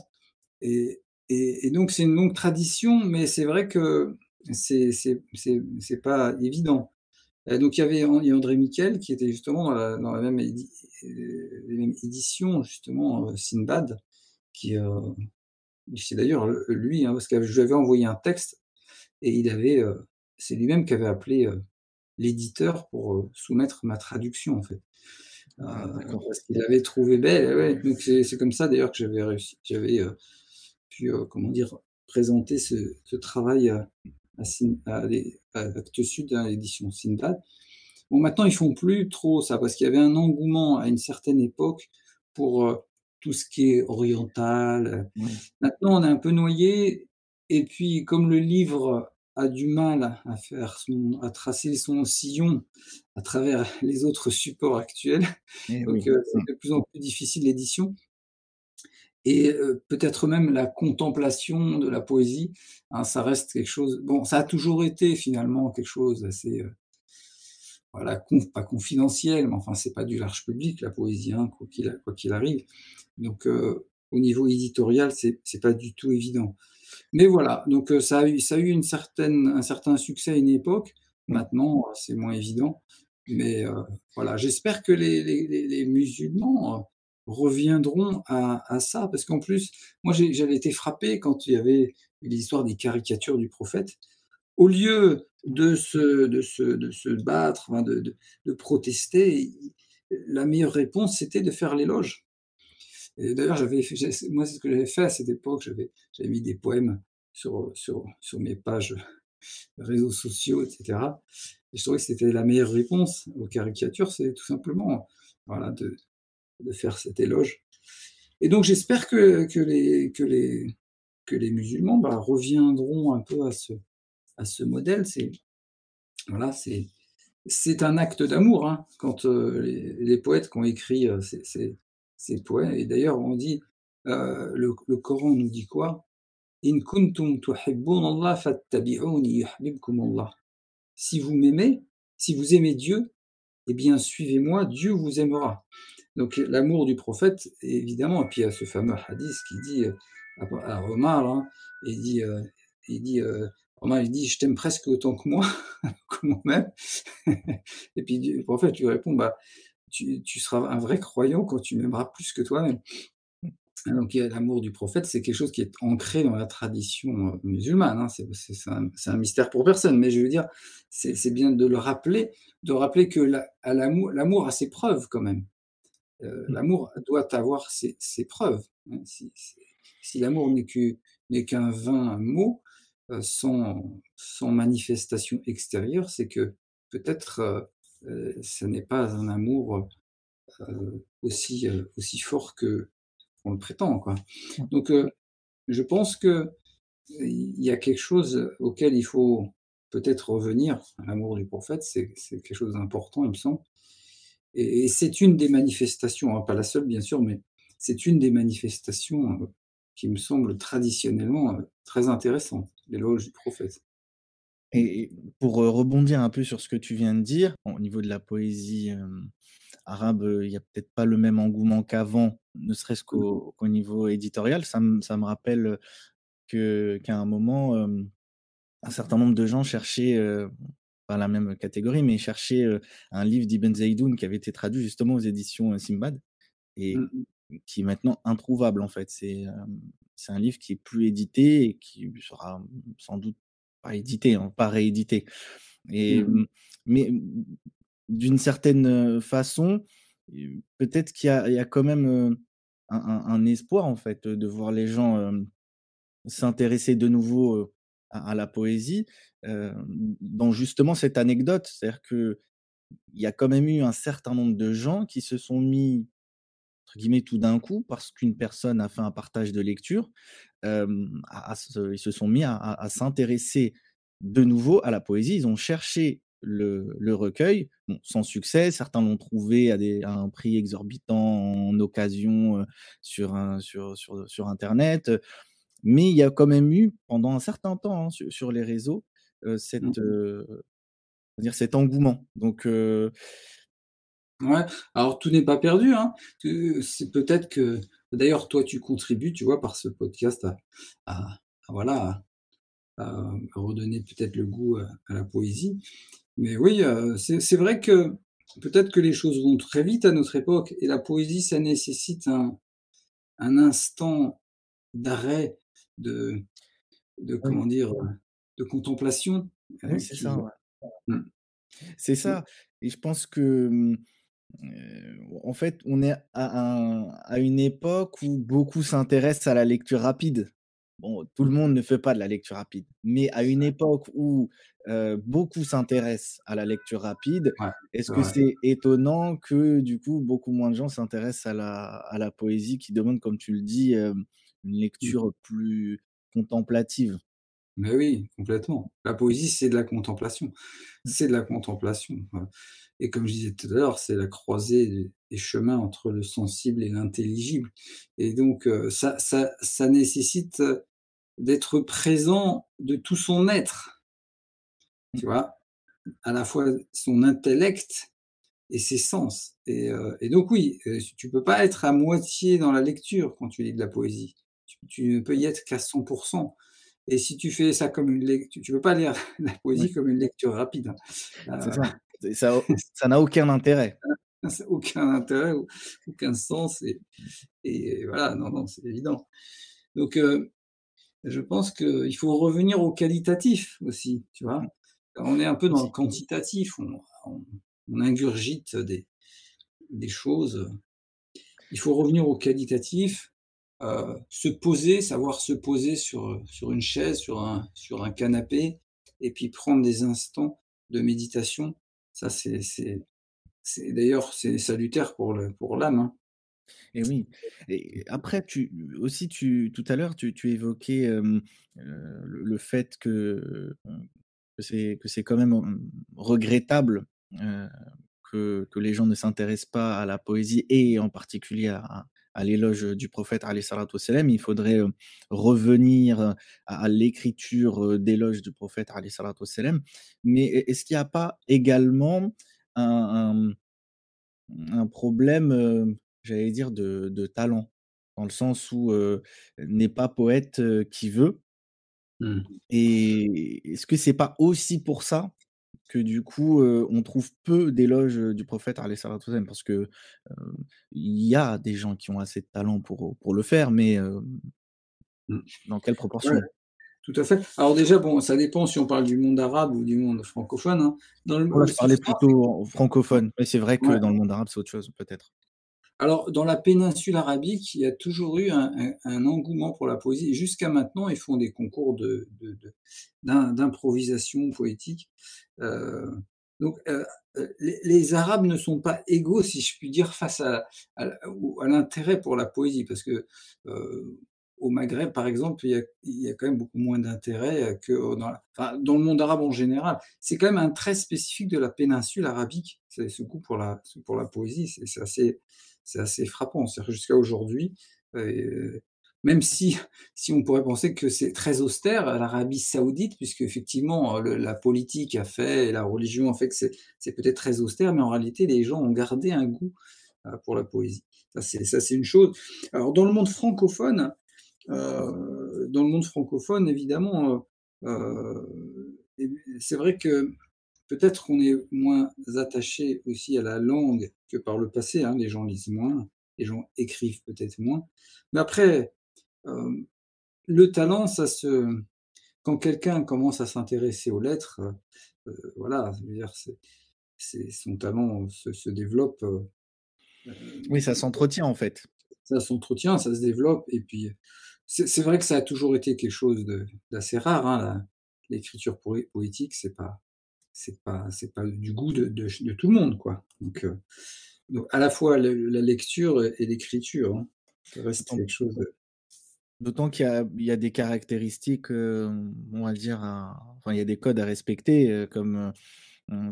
et et donc c'est une longue tradition, mais c'est vrai que c'est pas évident. Heu, donc il y avait André Miquel qui était justement dans la dans la même édi heu, les mêmes éditions justement, heu, Sindbad qui, c'est d'ailleurs, lui, hein, parce que je lui avais envoyé un texte et il avait, c'est lui-même qui avait appelé, l'éditeur pour, soumettre ma traduction, en fait. Ah parce qu'il l'avait trouvée belle ouais, donc c'est comme ça d'ailleurs que j'avais réussi j'avais, pu, comment dire? Présenter ce ce travail à à Actes Sud, à l'édition Sindbad. Bon maintenant, ils font plus trop ça, parce qu'il y avait un engouement à une certaine époque pour, heu, tout ce qui est oriental. Maintenant, on est un peu noyés et puis comme le livre a du mal à faire son à tracer son sillon à travers les autres supports actuels, Eh donc oui. heu, c'est Mmh. de plus en plus difficile l'édition et heu, peut-être même la contemplation de la poésie, hein, ça reste quelque chose bon, ça a toujours été finalement quelque chose d'assez, heu voilà, conf pas confidentiel, mais enfin, c'est pas du large public la poésie, hein, quoi qu'il arrive. Donc heu, au niveau éditorial, c'est c'est pas du tout évident. Mais voilà, donc heu, ça a eu ça a eu une certaine un certain succès à une époque. Mmh. Maintenant, heu, c'est moins évident. Mais heu, voilà, j'espère que les les les musulmans, reviendront à ça, parce qu'en plus, moi j'avais été frappé quand il y avait l'histoire des caricatures du prophète. Au lieu de se de se de se battre, de de protester, la meilleure réponse, c'était de faire l'éloge. D'ailleurs, moi, c'est ce que j'avais fait à cette époque, j'avais mis des poèmes sur, sur sur mes pages, réseaux sociaux et cetera et je trouvais que c'était la meilleure réponse aux caricatures, c'est tout simplement, voilà, de de faire cet éloge et donc j'espère que que les que les que les musulmans, bah, reviendront un peu à ce à ce modèle. C'est voilà, c'est un acte d'amour, hein, quand, heu, les poètes qui ont écrit, heu, ces ces poèmes et d'ailleurs on dit, heu, le Coran nous dit quoi? «In kuntum Allah». Si vous m'aimez, si vous aimez Dieu, eh bien suivez-moi, Dieu vous aimera. Donc l'amour du prophète, évidemment et puis il y a ce fameux hadith qui dit, heu, à Omar, hein, il dit, heu, il dit, Omar il dit: «Je t'aime presque autant que moi, que moi-même» et puis le prophète lui répond: «Bah, tu seras un vrai croyant quand tu m'aimeras plus que toi-même». Donc l'amour du prophète, c'est quelque chose qui est ancré dans la tradition, heu, musulmane, hein, c'est un mystère pour personne, mais je veux dire, c'est bien de le rappeler, de rappeler que l'amour l'amour a ses preuves quand même. Heu, Mmh. l'amour doit avoir ses ses preuves, hein, si si si l'amour n'est que n'est qu'un vain mot, heu, sans sans manifestation extérieure, c'est que peut-être, heu, ce n'est pas un amour, aussi, fort que qu'on le prétend, quoi. Donc je pense qu'il y a quelque chose auquel il faut peut-être revenir. L'amour du prophète, c'est c'est quelque chose d'important, il me semble et et c'est une des manifestations, hein, pas la seule bien sûr, mais c'est une des manifestations, heu qui me semble traditionnellement, heu, très intéressante, l'éloge du prophète. Et pour, heu, rebondir un peu sur ce que tu viens de dire, au niveau de la poésie, arabe, il y a peut-être pas le même engouement qu'avant, ne serait-ce qu'au niveau éditorial. Ça me ça me rappelle, qu'à un moment, un certain nombre de gens cherchaient, pas la même catégorie, mais cherchaient, heu, un livre d'Ibn Zaïdoun qui avait été traduit justement aux éditions, Simbad et Mmh mh. qui est maintenant introuvable en fait. C'est, un livre qui est plus édité et qui sera, mmh, sans doute pas édité, hein, pas réédité et Mmh mh. mais d'une certaine, façon, peut-être qu'il y a il y a quand même, un un un espoir en fait, de voir les gens, s'intéresser de nouveau, à la poésie, hem, dans justement cette anecdote. C'est-à-dire qu'il y a quand même eu un certain nombre de gens qui se sont mis entre guillemets «tout d'un coup» parce qu'une personne a fait un partage de lecture, à à ils se sont mis à s'intéresser de nouveau à la poésie. Ils ont cherché le recueil, sans succès, certains l'ont trouvé à des un prix exorbitant en occasion, sur un sur sur internet, mais il y a quand même eu pendant un certain temps, hein, su sur les réseaux, va dire cet engouement donc Ouais, alors tout n'est pas perdu, hein. C'est peut-être que d'ailleurs toi tu contribues, tu vois, par ce podcast à à à voilà, à à redonner peut-être le goût à la poésie. Mais oui, c'est vrai que peut-être que les choses vont très vite à notre époque et la poésie, ça nécessite un un instant d'arrêt, de comment dire? De contemplation, Oui, c'est ça, ouais. mmh. C'est ça et je pense que, mmh, en fait, on est à un à une époque où beaucoup s'intéressent à la lecture rapide. Bon, tout le monde ne fait pas de la lecture rapide, mais à une époque où, beaucoup s'intéressent à la lecture rapide, Ouais, est-ce que c'est étonnant que, du coup, beaucoup moins de gens s'intéressent à la à la poésie qui demande, comme tu le dis, une Mmh. lecture plus contemplative? Mais oui, complètement. La poésie, c'est de la contemplation. Mmh. C'est de la contemplation, et comme je disais tout à l'heure, c'est la croisée des chemins entre le sensible et l'intelligible et donc ça ça ça nécessite, d'être présent de tout son être. Mmh. Tu vois? À la fois son intellect et ses sens et et donc oui, tu peux pas être à moitié dans la lecture quand tu lis de la poésie. Tu ne peux y être qu'à 100% et si tu fais ça comme une lec tu tu peux pas lire la poésie comme une lecture rapide, hein. ça. C'est ça n'a aucun intérêt. Ça aucun intérêt, aucun sens et et voilà, non, non, c'est évident. Donc heu, je pense qu'il faut revenir au qualitatif aussi, tu Mmh. vois? On est un peu dans le quantitatif, on on on ingurgite des des choses, il faut revenir au qualitatif, heu, se poser, savoir se poser sur, sur une chaise, sur un sur un canapé et puis prendre des instants de méditation. Ça, c'est c'est c'est d'ailleurs, c'est salutaire pour le pour l'âme, hein. Et oui et après tu aussi tu tout à l'heure tu tu évoquais, heu, le fait que, que c'est que c'est quand même, hem, regrettable, heu, que que les gens ne s'intéressent pas à la poésie et en particulier à à l'éloge, du prophète. Il faudrait, heu, revenir, à à l'écriture, heu, d'éloge du prophète. Mais est est-ce qu'il y a pas également un un un problème, j'allais dire de de talent? Dans le sens où, n'est pas poète, qui veut Mmh. et est-ce que c'est pas aussi pour ça que du coup, on trouve peu d'éloges, du prophète? Parce que, il y a des gens qui ont assez de talent pour, pour le faire, mais, Mmh. dans quelle Ouais, proportion? tout à fait. Alors déjà, bon, ça dépend si on parle du monde arabe ou du monde francophone, hein. Dans le là, heu, je parlais plutôt francophone, mais c'est vrai que ouais. dans le monde arabe, c'est autre chose, peut-être. Alors, dans la péninsule arabique, il y a toujours eu un engouement pour la poésie jusqu'à maintenant, ils font des concours d'improvisation poétique. Heu, donc, heu heu, les Arabes ne sont pas égaux, si je puis dire, face à l'intérêt pour la poésie parce que, au Maghreb, par exemple, il y a quand même beaucoup moins d'intérêt, que dans le monde arabe en général. C'est quand même un trait spécifique de la péninsule arabique, c'est ce goût pour la pour la poésie, c'est assez c'est assez frappant. Jusqu'à aujourd'hui, heu même si on pourrait penser que c'est très austère à l'Arabie Saoudite, puisque effectivement la politique a fait la religion a fait que c'est peut-être très austère, mais en réalité les gens ont gardé un goût, heu, pour la poésie. Ça c'est une chose. Alors dans le monde francophone, heu, dans le monde francophone évidemment, c'est vrai que peut-être qu'on est moins attaché aussi à la langue que par le passé, hein, les gens lisent moins, les gens écrivent peut-être moins. Mais après, hem, le talent, ça se quand quelqu'un commence à s'intéresser aux lettres, heu, voilà, je veux dire, c'est c'est son talent se se développe, heu, Oui, ça s'entretient, en fait. ça s'entretient, ça se développe et puis, c'est c'est vrai que ça a toujours été quelque chose de d'assez rare, hein, la l'écriture poé poétique, c'est pas c'est pas c'est pas du goût de de ch de tout le monde, quoi. Donc donc à la fois la lecture et l'écriture, hein, reste D'autant quelque chose de d'autant qu'il y a il y a des caractéristiques, hem, on va dire à enfin, il y a des codes à respecter, heu, comme,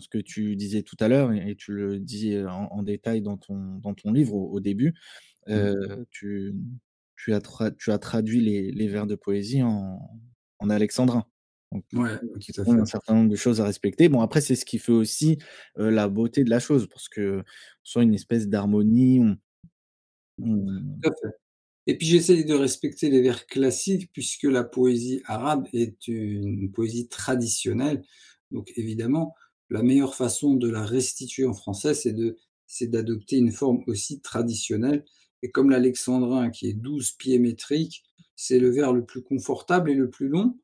ce que tu disais tout à l'heure et tu le dis, en en détail dans ton dans ton livre au au début. mmh. Tu tu as tra tu as traduit les les vers de poésie en en alexandrin. Donc Ouais, qui tout à un certain nombre de choses à respecter. Bon après c'est ce qui fait aussi, heu, la beauté de la chose parce que soit une espèce d'harmonie, on on Tout à fait. Et puis j'essaye de respecter les vers classiques puisque la poésie arabe est une poésie traditionnelle. Donc évidemment, la meilleure façon de la restituer en français, c'est de c'est d'adopter une forme aussi traditionnelle et comme l'alexandrin qui est 12 pieds métriques, c'est le vers le plus confortable et le plus long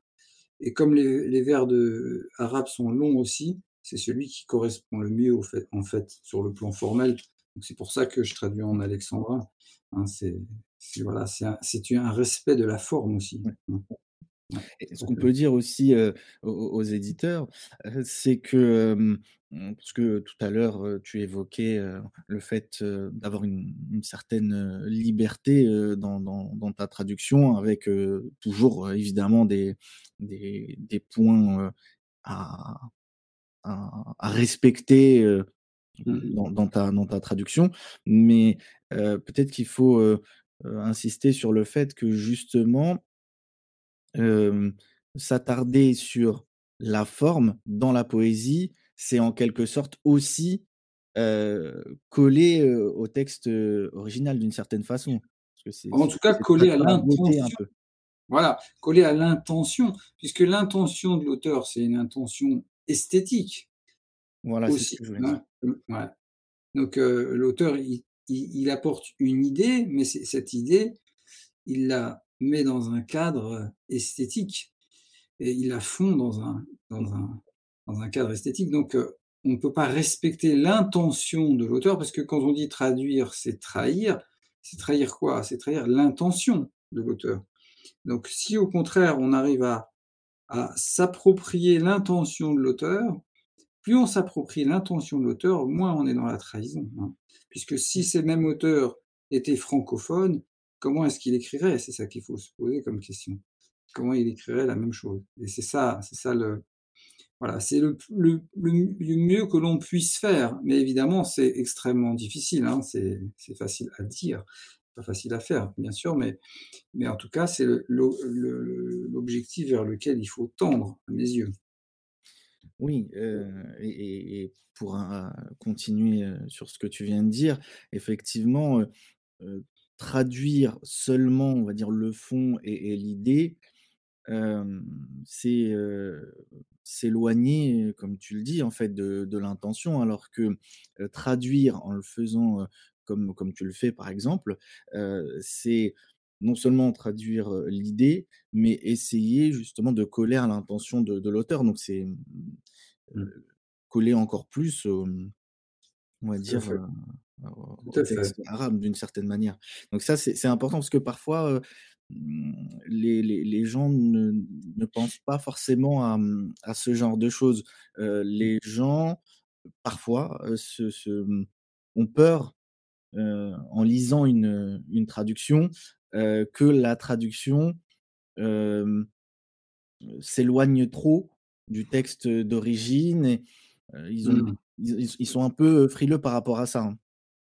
et comme les les vers de arabes sont longs aussi, c'est celui qui correspond le mieux au fait en fait, sur le plan formel. Donc c'est pour ça que je traduis en alexandrin, hein, c'est voilà, c'est un un respect de la forme aussi. ouais. Et ce qu'on peut dire aussi, aux aux éditeurs, c'est que, mmh, parce que tout à l'heure, heu, tu évoquais, le fait, d'avoir une une certaine, liberté, dans dans dans ta traduction avec, toujours, évidemment des des des points, à à à respecter, Mmh mh. dans dans ta dans ta traduction. Mais, peut-être qu'il faut, insister sur le fait que justement S'attarder sur la forme dans la poésie, c'est en quelque sorte aussi, heu, coller, au texte, original d'une certaine façon. Parce que c'est En tout cas, coller à l'intention, voilà, coller à l'intention, puisque l'intention de l'auteur, c'est une intention esthétique Voilà, c'est ce que je voulais dire. hein. Ouais. Donc l'auteur, il il il apporte une idée, mais c'est cette idée, il la met dans un cadre, heu, esthétique et il la fond dans un dans un dans un cadre esthétique. Donc heu, on ne peut pas respecter l'intention de l'auteur parce que quand on dit traduire, c'est trahir. C'est trahir quoi? C'est trahir l'intention de l'auteur. Donc si au contraire on arrive à à s'approprier l'intention de l'auteur, plus on s'approprie l'intention de l'auteur, moins on est dans la trahison, hein. Puisque si ces mêmes auteurs étaient francophones, comment est-ce qu'il écrirait? C'est ça qu'il faut se poser comme question. Comment il écrirait la même chose? Et c'est ça c'est ça le voilà, c'est le le le mieux que l'on puisse faire. Mais évidemment, c'est extrêmement difficile, hein, c'est facile à dire, pas facile à faire, bien sûr, mais mais en tout cas, c'est l'objectif vers lequel il faut tendre, à mes yeux. Oui, heu et pour un continuer, heu, sur ce que tu viens de dire, effectivement, traduire seulement, on va dire, le fond et et l'idée, c'est, s'éloigner, comme tu le dis, en fait, de de l'intention. Alors que, traduire en le faisant, comme comme tu le fais, par exemple, c'est non seulement traduire, l'idée, mais essayer justement de coller à l'intention de de l'auteur. Donc c'est, mmh, coller encore plus, on va dire, au texte arabe d'une certaine manière. Donc ça, c'est important parce que parfois, heu, mmh, les les les gens ne ne pensent pas forcément à, mmh, à ce genre de choses. Heu, les gens, parfois, heu, se se, mmh, ont peur, en lisant une, une traduction, que la traduction, s'éloigne trop du texte d'origine et ont Mmh. ils ils sont un peu, frileux par rapport à ça, hein.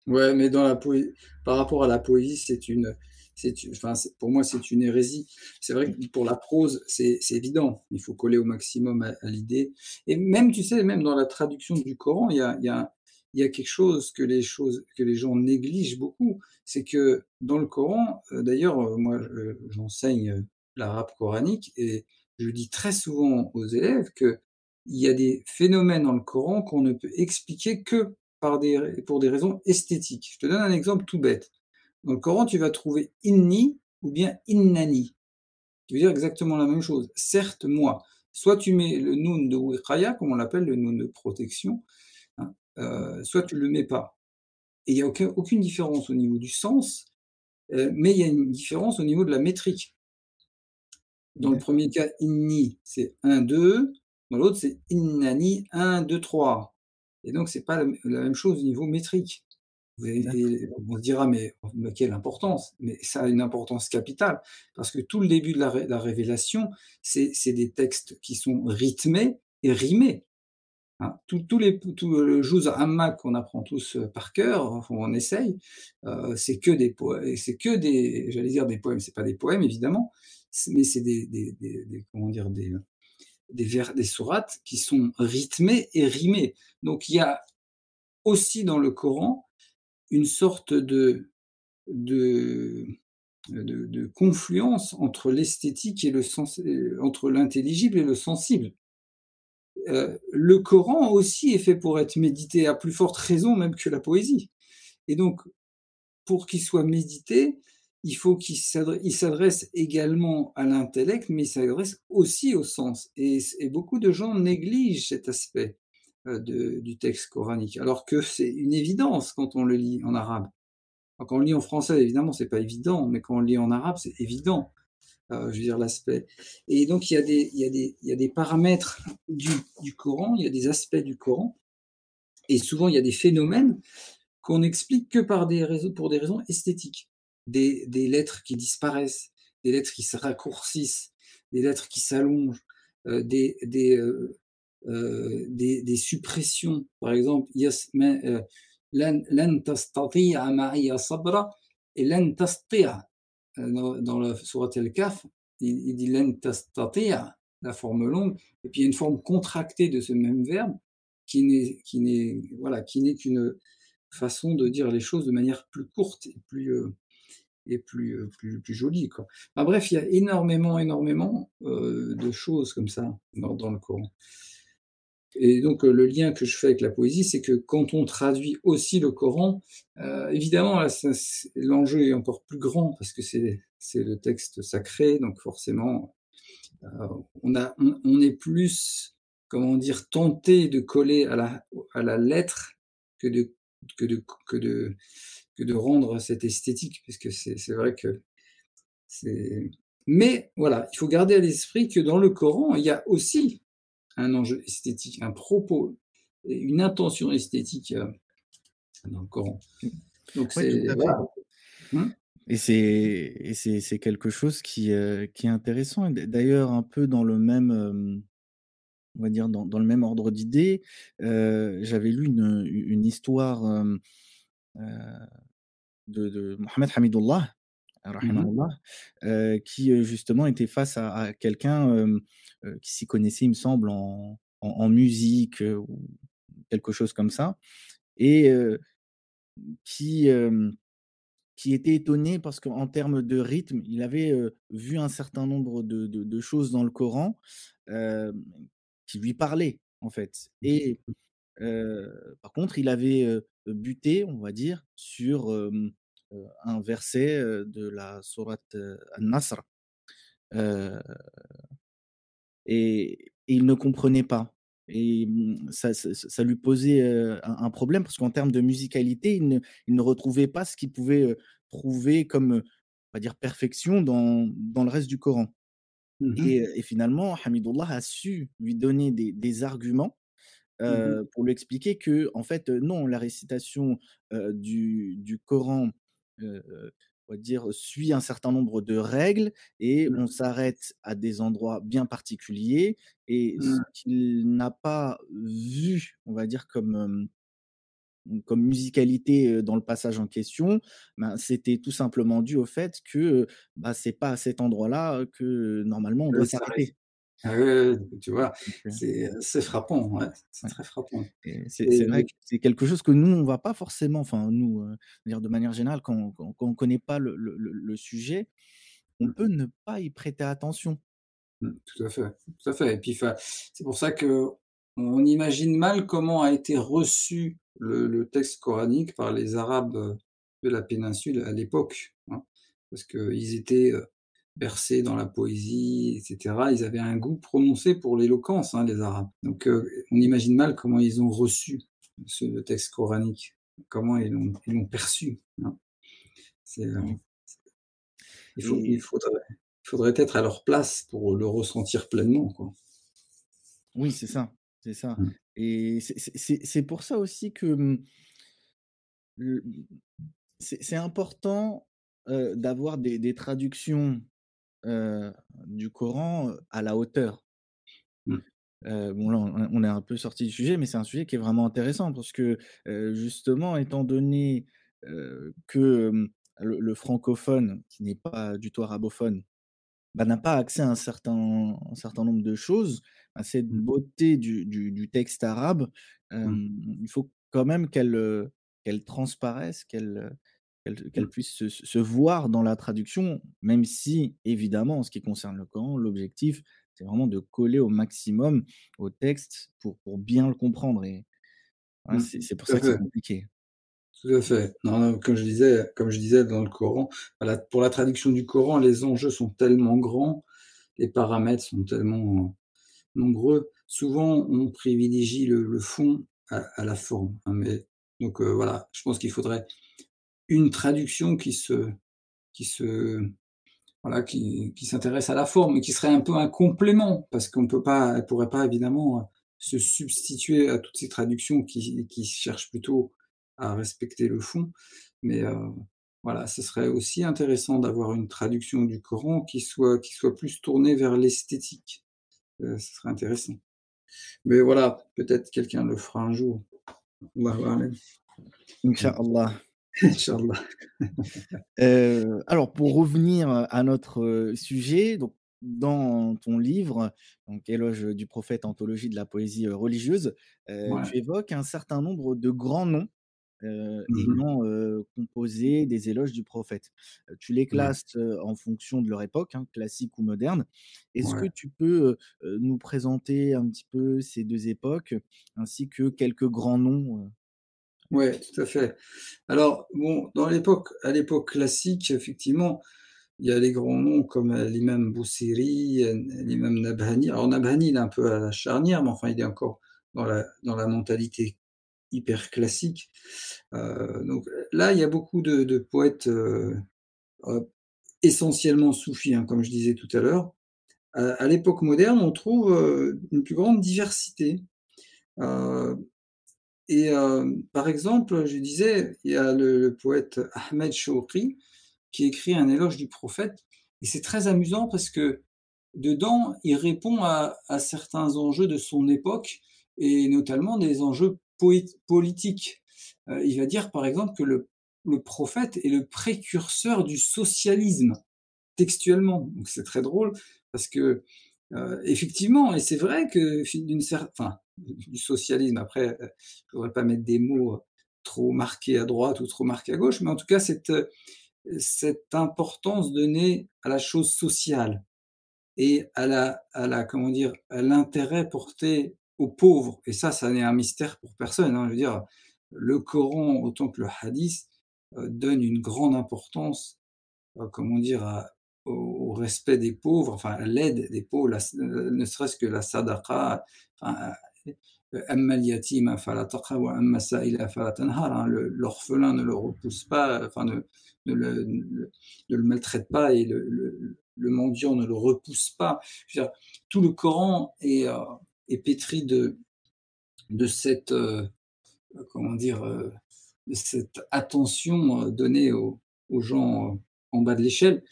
Ouais, mais dans la poé par rapport à la poésie, c'est une c'est enfin, pour moi, c'est une hérésie. C'est vrai que pour la prose, c'est évident. Il faut coller au maximum à, l'idée. Et même, tu sais, même dans la traduction du Coran, il y a, y a, y a quelque chose que les choses que les gens négligent beaucoup, c'est que dans le Coran, euh, d'ailleurs, euh, moi, j'enseigne euh, l'arabe coranique et je dis très souvent aux élèves que il y a des phénomènes dans le Coran qu'on ne peut expliquer que par des, pour des raisons esthétiques. Je te donne un exemple tout bête. Dans le Coran, tu vas trouver inni ou bien innani, qui veut dire exactement la même chose. Certes, moi. Soit tu mets le nun de wiqaya, comme on l'appelle, le nun de protection, hein, euh, soit tu le mets pas. Et il n'y a aucune différence au niveau du sens, euh, mais il y a une différence au niveau de la métrique. Dans le premier cas, inni, c'est 1, 2. Dans l'autre, c'est innani, 1, 2, 3. Et donc, c'est pas la, même chose au niveau métrique. on se dira, mais, quelle importance Mais ça a une importance capitale, parce que tout le début de la, révélation, c'est des textes qui sont rythmés et rimés. Hein. Tous les, tout le Juz Amma qu'on apprend tous euh, par cœur, on essaye, euh, c'est que des poèmes, c'est que des, j'allais dire des poèmes, c'est pas des poèmes évidemment, mais c'est des, des, des, comment dire, des, des vers, des sourates qui sont rythmées et rimées. Donc il y a aussi dans le Coran une sorte de, de, de, confluence entre l'esthétique et le sens, entre l'intelligible et le sensible. Euh, le Coran aussi est fait pour être médité à plus forte raison même que la poésie. Et donc, pour qu'il soit médité, il faut qu'il s'adresse également à l'intellect, mais il s'adresse aussi au sens. Et, beaucoup de gens négligent cet aspect euh, du texte coranique, alors que c'est une évidence quand on le lit en arabe. quand on le lit en français, évidemment, c'est pas évident, mais quand on le lit en arabe, c'est évident. Euh, je veux dire l'aspect. Et donc il y a des, paramètres du, Coran, il y a des aspects du Coran, et souvent il y a des phénomènes qu'on n'explique que par pour des raisons esthétiques des, des, lettres qui disparaissent, des lettres qui se raccourcissent, des lettres qui s'allongent, euh, des, euh, euh, des, des, suppressions. Par exemple, euh, tastati'a ma'iya sabra et. Dans, dans la sourate al-Kaf, il, il dit la forme longue, et puis il y a une forme contractée de ce même verbe qui n'est voilà qui n'est qu'une façon de dire les choses de manière plus courte et plus et plus, euh, plus, plus jolie. Quoi. bref, il y a énormément, énormément euh, de choses comme ça dans, dans, le Coran. Et donc, euh, le lien que je fais avec la poésie, c'est que quand on traduit aussi le Coran, évidemment, l'enjeu est encore plus grand parce que c'est le texte sacré, donc forcément, on, a, on, est plus, comment dire, tenté de coller à la, à la lettre que de, que de, que de que de rendre cette esthétique, puisque c'est vrai que c'est. Mais voilà, il faut garder à l'esprit que dans le Coran, il y a aussi un enjeu esthétique, un propos, une intention esthétique euh, dans le Coran. Donc c'est hum? Et c'est quelque chose qui, euh, qui est intéressant. D'ailleurs, un peu dans le même, euh, on va dire dans, dans le même ordre d'idées, j'avais lu une, une histoire de, de Mohamed Hamidullah, mmh qui justement était face à, quelqu'un qui s'y connaissait, il me semble, en, en, musique ou quelque chose comme ça, et qui, qui était étonné parce qu'en termes de rythme, il avait vu un certain nombre de, de, de choses dans le Coran qui lui parlaient, en fait. Et par contre, il avait buté, on va dire, sur un verset de la sourate An-Nasr. Et, il ne comprenait pas. Et mmh, ça, ça, lui posait un, problème parce qu'en termes de musicalité, il ne, il ne retrouvait pas ce qu'il pouvait prouver comme, on va dire, perfection dans, dans le reste du Coran. Mmh et, et, finalement, Hamidullah a su lui donner des, des arguments Mmh pour lui expliquer que, en fait, non, la récitation du, du, Coran, on va dire, suit un certain nombre de règles et mmh. on s'arrête à des endroits bien particuliers. Et ce mmh. qu'il n'a pas vu, on va dire, comme comme musicalité dans le passage en question, ben, c'était tout simplement dû au fait que bah, c'est pas à cet endroit-là que normalement on doit s'arrêter. Ah oui, tu vois, c'est frappant, ouais, c'est très frappant. C'est vrai que c'est quelque chose que nous, on va pas forcément, enfin nous, dire de manière générale, quand, quand, on connaît pas le, le, le, sujet, on Mmh. peut ne pas y prêter attention. Mmh, tout à fait, tout à fait. Et puis, c'est pour ça que on imagine mal comment a été reçu le, le texte coranique par les Arabes de la péninsule à l'époque, hein, parce qu'ils étaient bercés dans la poésie, etc. Ils avaient un goût prononcé pour l'éloquence, hein, les Arabes. Donc, on imagine mal comment ils ont reçu ce texte coranique, comment ils l'ont perçu. Hein. Mmh. il, faut, Et il faudrait il faudrait être à leur place pour le ressentir pleinement, quoi. oui, c'est ça, c'est ça. Mmh. Et c'est pour ça aussi que, mmh c'est important, heu, d'avoir des des traductions, heu, du Coran, à la hauteur. Mmh. Bon là, on on est un peu sorti du sujet, mais c'est un sujet qui est vraiment intéressant parce que, justement étant donné, que, le le francophone qui n'est pas du tout arabophone, bah, n'a pas accès à un certain un certain nombre de choses, à cette Mmh. beauté du du du texte arabe, Mmh. il faut quand même qu'elle, qu'elle transparaisse, qu'elle, qu'elle qu'elle Mmh. puisse se voir dans la traduction, même si évidemment en ce qui concerne le Coran, l'objectif, c'est vraiment de coller au maximum au texte pour pour bien le comprendre et Mmh. c'est pour ça que c'est compliqué. Tout à fait. Non, non, comme je disais comme je disais dans le Coran, voilà, pour la traduction du Coran, les enjeux sont tellement grands, les paramètres sont tellement nombreux. Souvent, on privilégie le le fond à à la forme, hein, mais donc heu, voilà, je pense qu'il faudrait une traduction qui se qui se voilà, qui qui s'intéresse à la forme et qui serait un peu un complément parce qu'on peut pas elle pourrait pas évidemment, se substituer à toutes ces traductions qui qui cherchent plutôt à respecter le fond. Mais heu, voilà, ce serait aussi intéressant d'avoir une traduction du Coran qui soit qui soit plus tournée vers l'esthétique. Heu, ce serait intéressant. Mais voilà, peut-être quelqu'un le fera un jour. Inch'Allah. Inch'Allah. Heu, alors pour revenir, à notre, sujet, donc dans ton livre, donc Éloge du prophète, anthologie de la poésie, religieuse, Ouais. tu évoques un certain nombre de grands noms, ayant, composé des éloges du prophète. Tu les classes, en fonction de leur époque, hein, classique ou moderne. Est-ce que tu peux, nous présenter un petit peu ces 2 époques, ainsi que quelques grands noms, Ouais, tout à fait. Alors bon, dans l'époque à l'époque classique, effectivement, il y a les grands noms comme, heu, l'imam Bousiri, heu, l'imam Nabhani. Alors Nabhani, il est un peu à la charnière, mais enfin, il est encore dans la mentalité hyper classique. Heu, donc là, il y a beaucoup de poètes, essentiellement soufis, hein, comme je disais tout à l'heure. À l'époque moderne, on trouve, une plus grande diversité. Et hem, par exemple, je disais, il y a le le poète Ahmed Shauqi qui écrit un éloge du prophète et c'est très amusant parce que dedans, il répond à à certains enjeux de son époque et notamment des enjeux politiques. Heu, il va dire, par exemple, que le le prophète est le précurseur du socialisme, textuellement. Donc c'est très drôle parce que, heu, effectivement et c'est vrai que d'une cer enfin, du socialisme après, heu, je voudrais pas mettre des mots, heu, trop marqués à droite ou trop marqués à gauche, mais en tout cas cette, heu, cette importance donnée à la chose sociale et à la à la comment dire? À l'intérêt porté aux pauvres et ça, ça n'est un mystère pour personne, hein. Je veux dire, le Coran autant que le hadith, donne une grande importance, comment dire? Au respect des pauvres, enfin à l'aide des pauvres, ne serait-ce que la sadaqa, enfin, heu, «Amma al-yatima fala taqhar wa amma as-sa'ila fala tanhar», hein. Le l'orphelin ne le repousse pas, enfin ne le maltraite pas et le mendiant ne le repousse pas. Tout le Coran est, est pétri de cette, heu, comment dire? Cette attention, donnée aux gens, en bas de l'échelle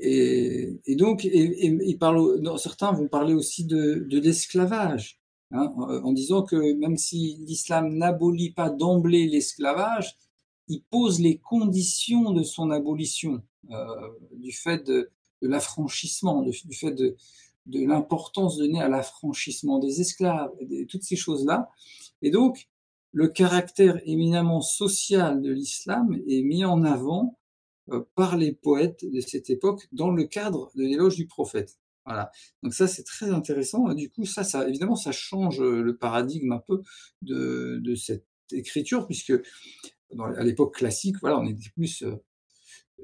et donc et et certains vont parler aussi de l'esclavage, hein, en disant que même si l'islam n'abolit pas d'emblée l'esclavage, il pose les conditions de son abolition, euh, du fait de, l'affranchissement, du fait de, l'importance donnée à l'affranchissement des esclaves, toutes ces choses-là. Et donc, le caractère éminemment social de l'islam est mis en avant euh, par les poètes de cette époque dans le cadre de l'éloge du prophète. Voilà. Donc ça, c'est très intéressant. du coup, ça, ça, évidemment, ça change le paradigme un peu de, de cette écriture, puisque à l'époque classique, voilà, on était plus euh,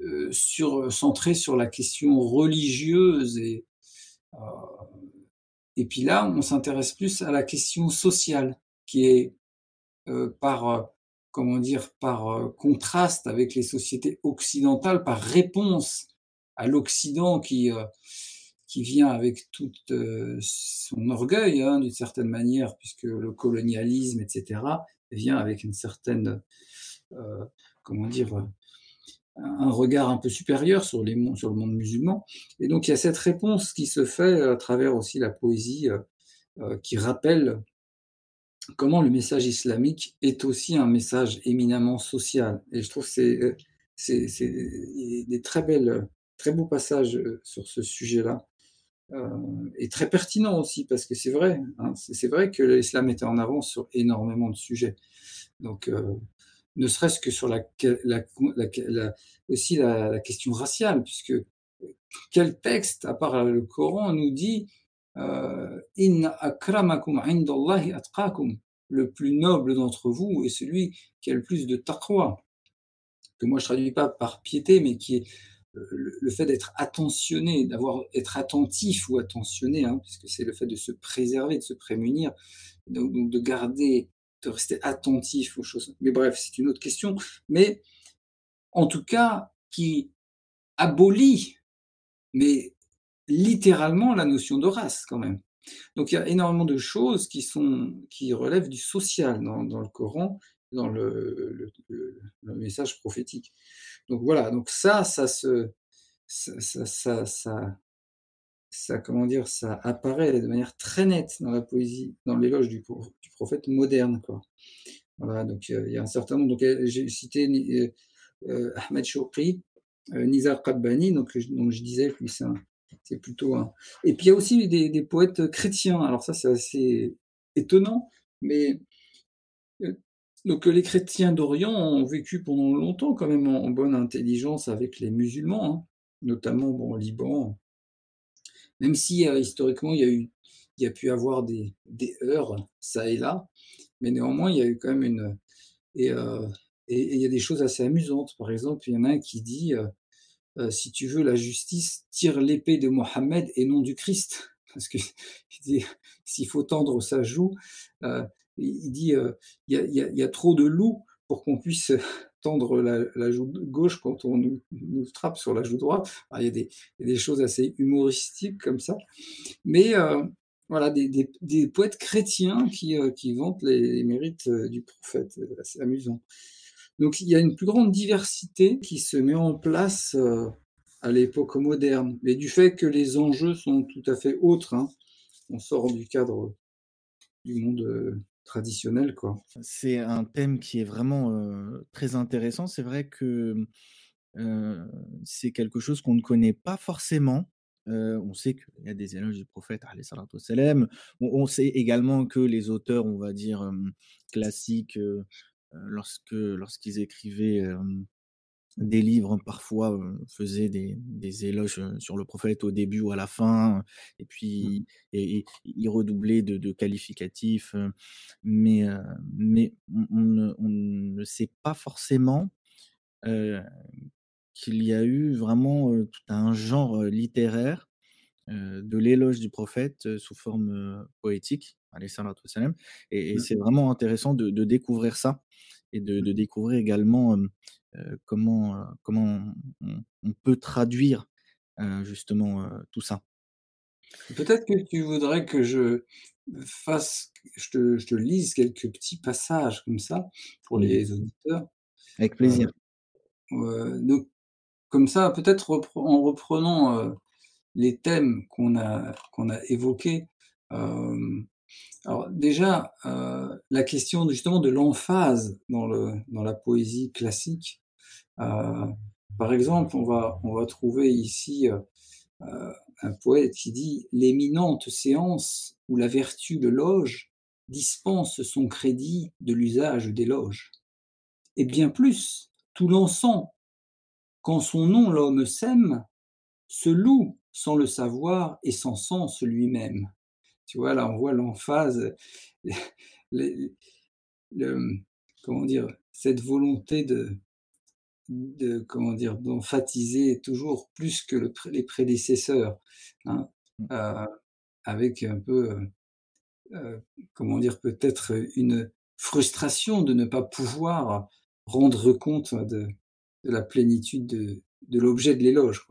euh, sur, centré sur la question religieuse et, euh, et puis là, on s'intéresse plus à la question sociale, qui est par comment dire par contraste avec les sociétés occidentales, par réponse à l'Occident qui qui vient avec tout son orgueil, hein, d'une certaine manière, puisque le colonialisme, etc., vient avec une certaine euh, comment dire, euh, un regard un peu supérieur sur, les, sur le monde musulman. Et donc il y a cette réponse qui se fait à travers aussi la poésie euh, qui rappelle comment le message islamique est aussi un message éminemment social. Et je trouve que c'est, des très belles, très beaux passages sur ce sujet-là. Et très pertinent aussi, parce que c'est vrai, hein, c'est, vrai que l'islam était en avance sur énormément de sujets. Donc, ne serait-ce que sur la, aussi la, question raciale, puisque quel texte, à part le Coran, nous dit euh, Inna akramakum indallahi atqakum le plus noble d'entre vous est celui qui a le plus de taqwa, que moi je traduis pas par piété, mais qui est le, fait d'être attentionné, d'avoir être attentif ou attentionné, hein, puisque c'est le fait de se préserver, de se prémunir, donc de garder de rester attentif aux choses. Mais bref, c'est une autre question. Mais en tout cas, qui abolit, mais littéralement, la notion de race quand même. Donc il y a énormément de choses qui, sont, qui relèvent du social dans, le Coran, dans le, message prophétique. Donc voilà, donc ça, ça se, ça, ça, ça, ça, comment dire, ça apparaît de manière très nette dans la poésie, dans l'éloge du, du, prophète moderne. Quoi. Voilà, donc il y a un certain nombre. Donc j'ai cité euh, euh, Ahmed Choukri, euh, Nizar Qabbani, donc, donc je disais, lui, c'est plutôt un. Et puis il y a aussi des, des poètes chrétiens. Alors ça, c'est assez étonnant, mais donc les chrétiens d'Orient ont vécu pendant longtemps quand même en, bonne intelligence avec les musulmans, hein, notamment bon, au Liban, même si euh, historiquement, il y a eu, il y a pu avoir des, des heurts, ça et là, mais néanmoins, il y a eu quand même une. Et, euh, et, il y a des choses assez amusantes. Par exemple, il y en a un qui dit euh, si tu veux la justice, tire l'épée de Mohammed et non du Christ. Parce que s'il faut tendre sa joue, il dit il y a, trop de loups pour qu'on puisse tendre la, joue gauche quand on nous, nous, frappe sur la joue droite. il, y a des, choses assez humoristiques comme ça. Mais euh, voilà, des, poètes chrétiens qui, euh, vantent les, mérites euh, du prophète. C'est amusant. Donc il y a une plus grande diversité qui se met en place à l'époque moderne. Mais du fait que les enjeux sont tout à fait autres, hein, on sort du cadre du monde traditionnel, quoi. C'est un thème qui est vraiment très intéressant. C'est vrai que c'est quelque chose qu'on ne connaît pas forcément. on sait qu'il y a des éloges du prophète, on, on sait également que les auteurs, on va dire, classiques, lorsque lorsqu'ils écrivaient des livres parfois faisaient des, éloges sur le prophète au début ou à la fin, et puis mmh. et, ils redoublaient de, qualificatifs, mais, mais on, ne, sait pas forcément qu'il y a eu vraiment tout un genre littéraire de l'éloge du prophète sous forme poétique, et, et mmh. c'est vraiment intéressant de, découvrir ça et de, de découvrir également comment, comment on, peut traduire justement tout ça. Peut-être que tu voudrais que je fasse, je te, je te, lise quelques petits passages comme ça pour les auditeurs. Avec plaisir. donc, comme ça, peut-être en reprenant les thèmes qu'on a, qu'on a évoqués, Alors déjà, euh, la question justement de l'emphase dans, le, la poésie classique. Euh, par exemple, on va, trouver ici euh, un poète qui dit L'éminente séance où la vertu le loge dispense son crédit de l'usage des loges. Et bien plus, tout l'encens, quand son nom l'homme sème, se loue sans le savoir et sans sens lui-même. Tu vois, là, on voit l'emphase, le, comment dire, cette volonté de, de comment dire, d'emphatiser toujours plus que les prédécesseurs, hein, mmh. euh, avec un peu, euh, euh, comment dire, peut-être une frustration de ne pas pouvoir rendre compte de, de la plénitude de, de l'objet de l'éloge.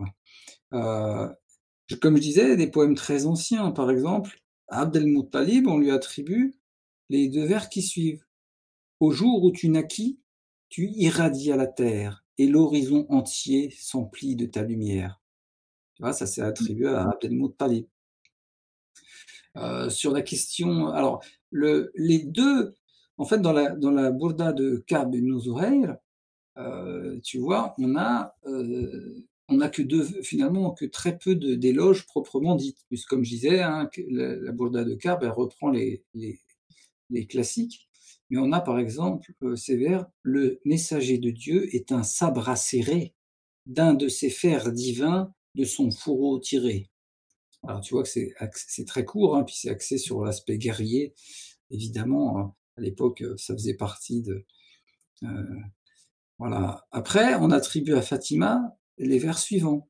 Comme je disais, des poèmes très anciens, par exemple, Abd el-Muttalib, on lui attribue les deux vers qui suivent. Au jour où tu naquis, tu irradies à la terre et l'horizon entier s'emplit de ta lumière. Tu vois, ça c'est attribué à Abd el-Muttalib. Euh, sur la question, alors le, les deux, en fait, dans la, dans la de Kab ibn Zuhayr, euh, tu vois, on a euh, on n'a que deux, finalement, que très peu d'éloges proprement dites. Puisque, comme je disais, hein, la, Bourda de Carbe, elle reprend les, classiques. Mais on a, par exemple, euh, ces vers Le messager de Dieu est un sabre acéré d'un de ses fers divins de son fourreau tiré. Alors, tu vois que c'est très court, hein, puis c'est axé sur l'aspect guerrier. Évidemment, hein, à l'époque, ça faisait partie de. Euh, voilà. Après, on attribue à Fatima les vers suivants.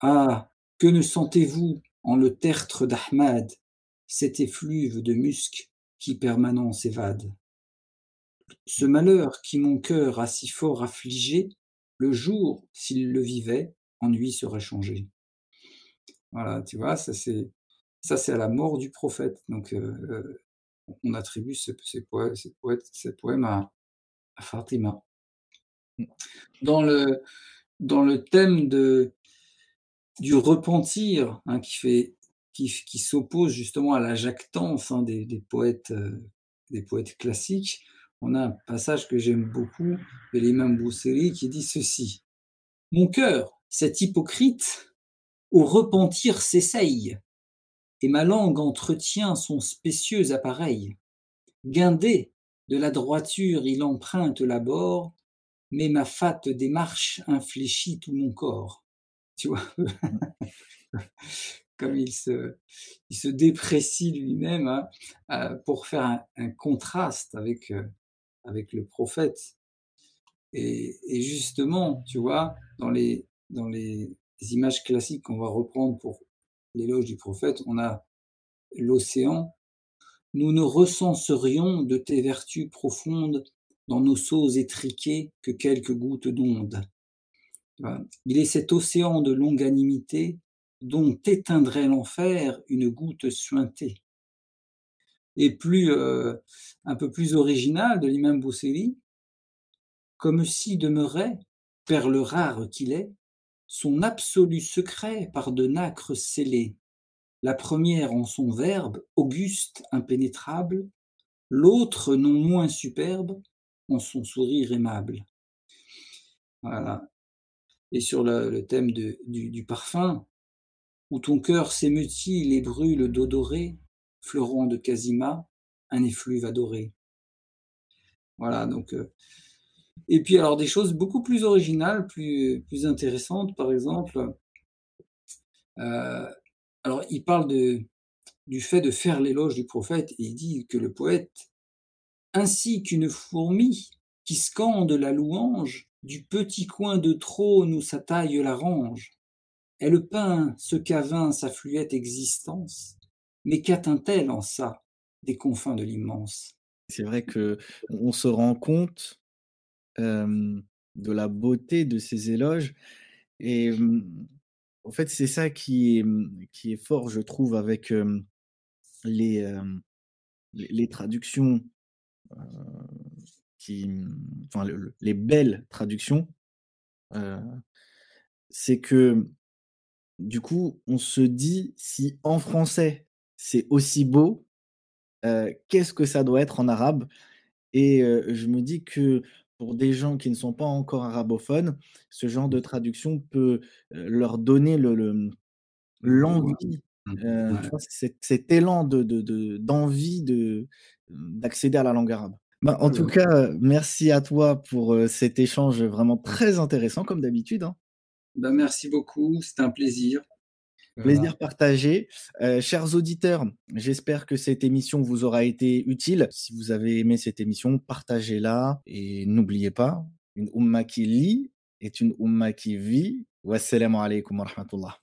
Ah, que ne sentez-vous en le tertre d'Ahmad, cet effluve de musc qui permanent s'évade Ce malheur qui mon cœur a si fort affligé, le jour, s'il le vivait, ennui serait changé. Voilà, tu vois, ça c'est ça c'est à la mort du prophète. Donc euh, euh, on attribue ce, ces, poèmes, à, à Fatima. Dans le dans le thème du repentir, hein, qui, fait, qui, qui s'oppose justement à la jactance hein, des, des, poètes, euh, des poètes classiques, on a un passage que j'aime beaucoup de l'imam Bousseri qui dit ceci. Mon cœur, cet hypocrite, au repentir s'essaye, et ma langue entretient son spécieux appareil. Guindé de la droiture, il emprunte l'abord, mais ma fat démarche infléchit tout mon corps. Tu vois? Comme il se, il se déprécie lui-même hein, euh, pour faire un, contraste avec, euh, avec le prophète. Et, et, justement, tu vois, dans les, dans les images classiques qu'on va reprendre pour l'éloge du prophète, on a l'océan. Nous ne recenserions de tes vertus profondes dans nos seaux étriqués que quelques gouttes d'onde. Il est cet océan de longanimité dont éteindrait l'enfer une goutte suintée. Et plus, euh, un peu plus original de l'imam Bousseri, comme si demeurait, perle rare qu'il est, son absolu secret par de nacres scellés, la première en son verbe, auguste, impénétrable, l'autre non moins superbe, son sourire aimable. Voilà. Et sur le, thème de, du, parfum, où ton cœur s'émeut-il et brûle d'odoré, fleurant de Casima, un effluve adoré. Voilà, donc. Euh, et puis, alors, des choses beaucoup plus originales, plus, plus intéressantes, par exemple. Euh, alors, il parle de, du fait de faire l'éloge du prophète, et il dit que le poète ainsi qu'une fourmi qui scande la louange du petit coin de trône où sa taille l'arrange. Elle peint ce qu'avint sa fluette existence, mais qu'atteint-elle en ça des confins de l'immense? C'est vrai que on se rend compte de la beauté de ces éloges et en fait c'est ça qui est, fort je trouve avec les traductions qui, enfin, les belles traductions, c'est que du coup, on se dit si en français c'est aussi beau, heu, qu'est-ce que ça doit être en arabe? Et je me dis que pour des gens qui ne sont pas encore arabophones, ce genre de Mmh. traduction peut, leur donner le le, Le goût, ouais. l'envie, Mmh, ouais. Cet élan de de de d'envie de, d'accéder à la langue arabe. Ben, en tout Ouais. cas, heu, merci à toi pour, heu, cet échange vraiment très intéressant comme d'habitude, hein. Bah, merci beaucoup, c'était un plaisir. Voilà. Plaisir partagé. Chers auditeurs, j'espère que cette émission vous aura été utile. Si vous avez aimé cette émission, partagez-la et n'oubliez pas, une Oumma qui lit est une Oumma qui vit. Wassalamu wa rahmatullah.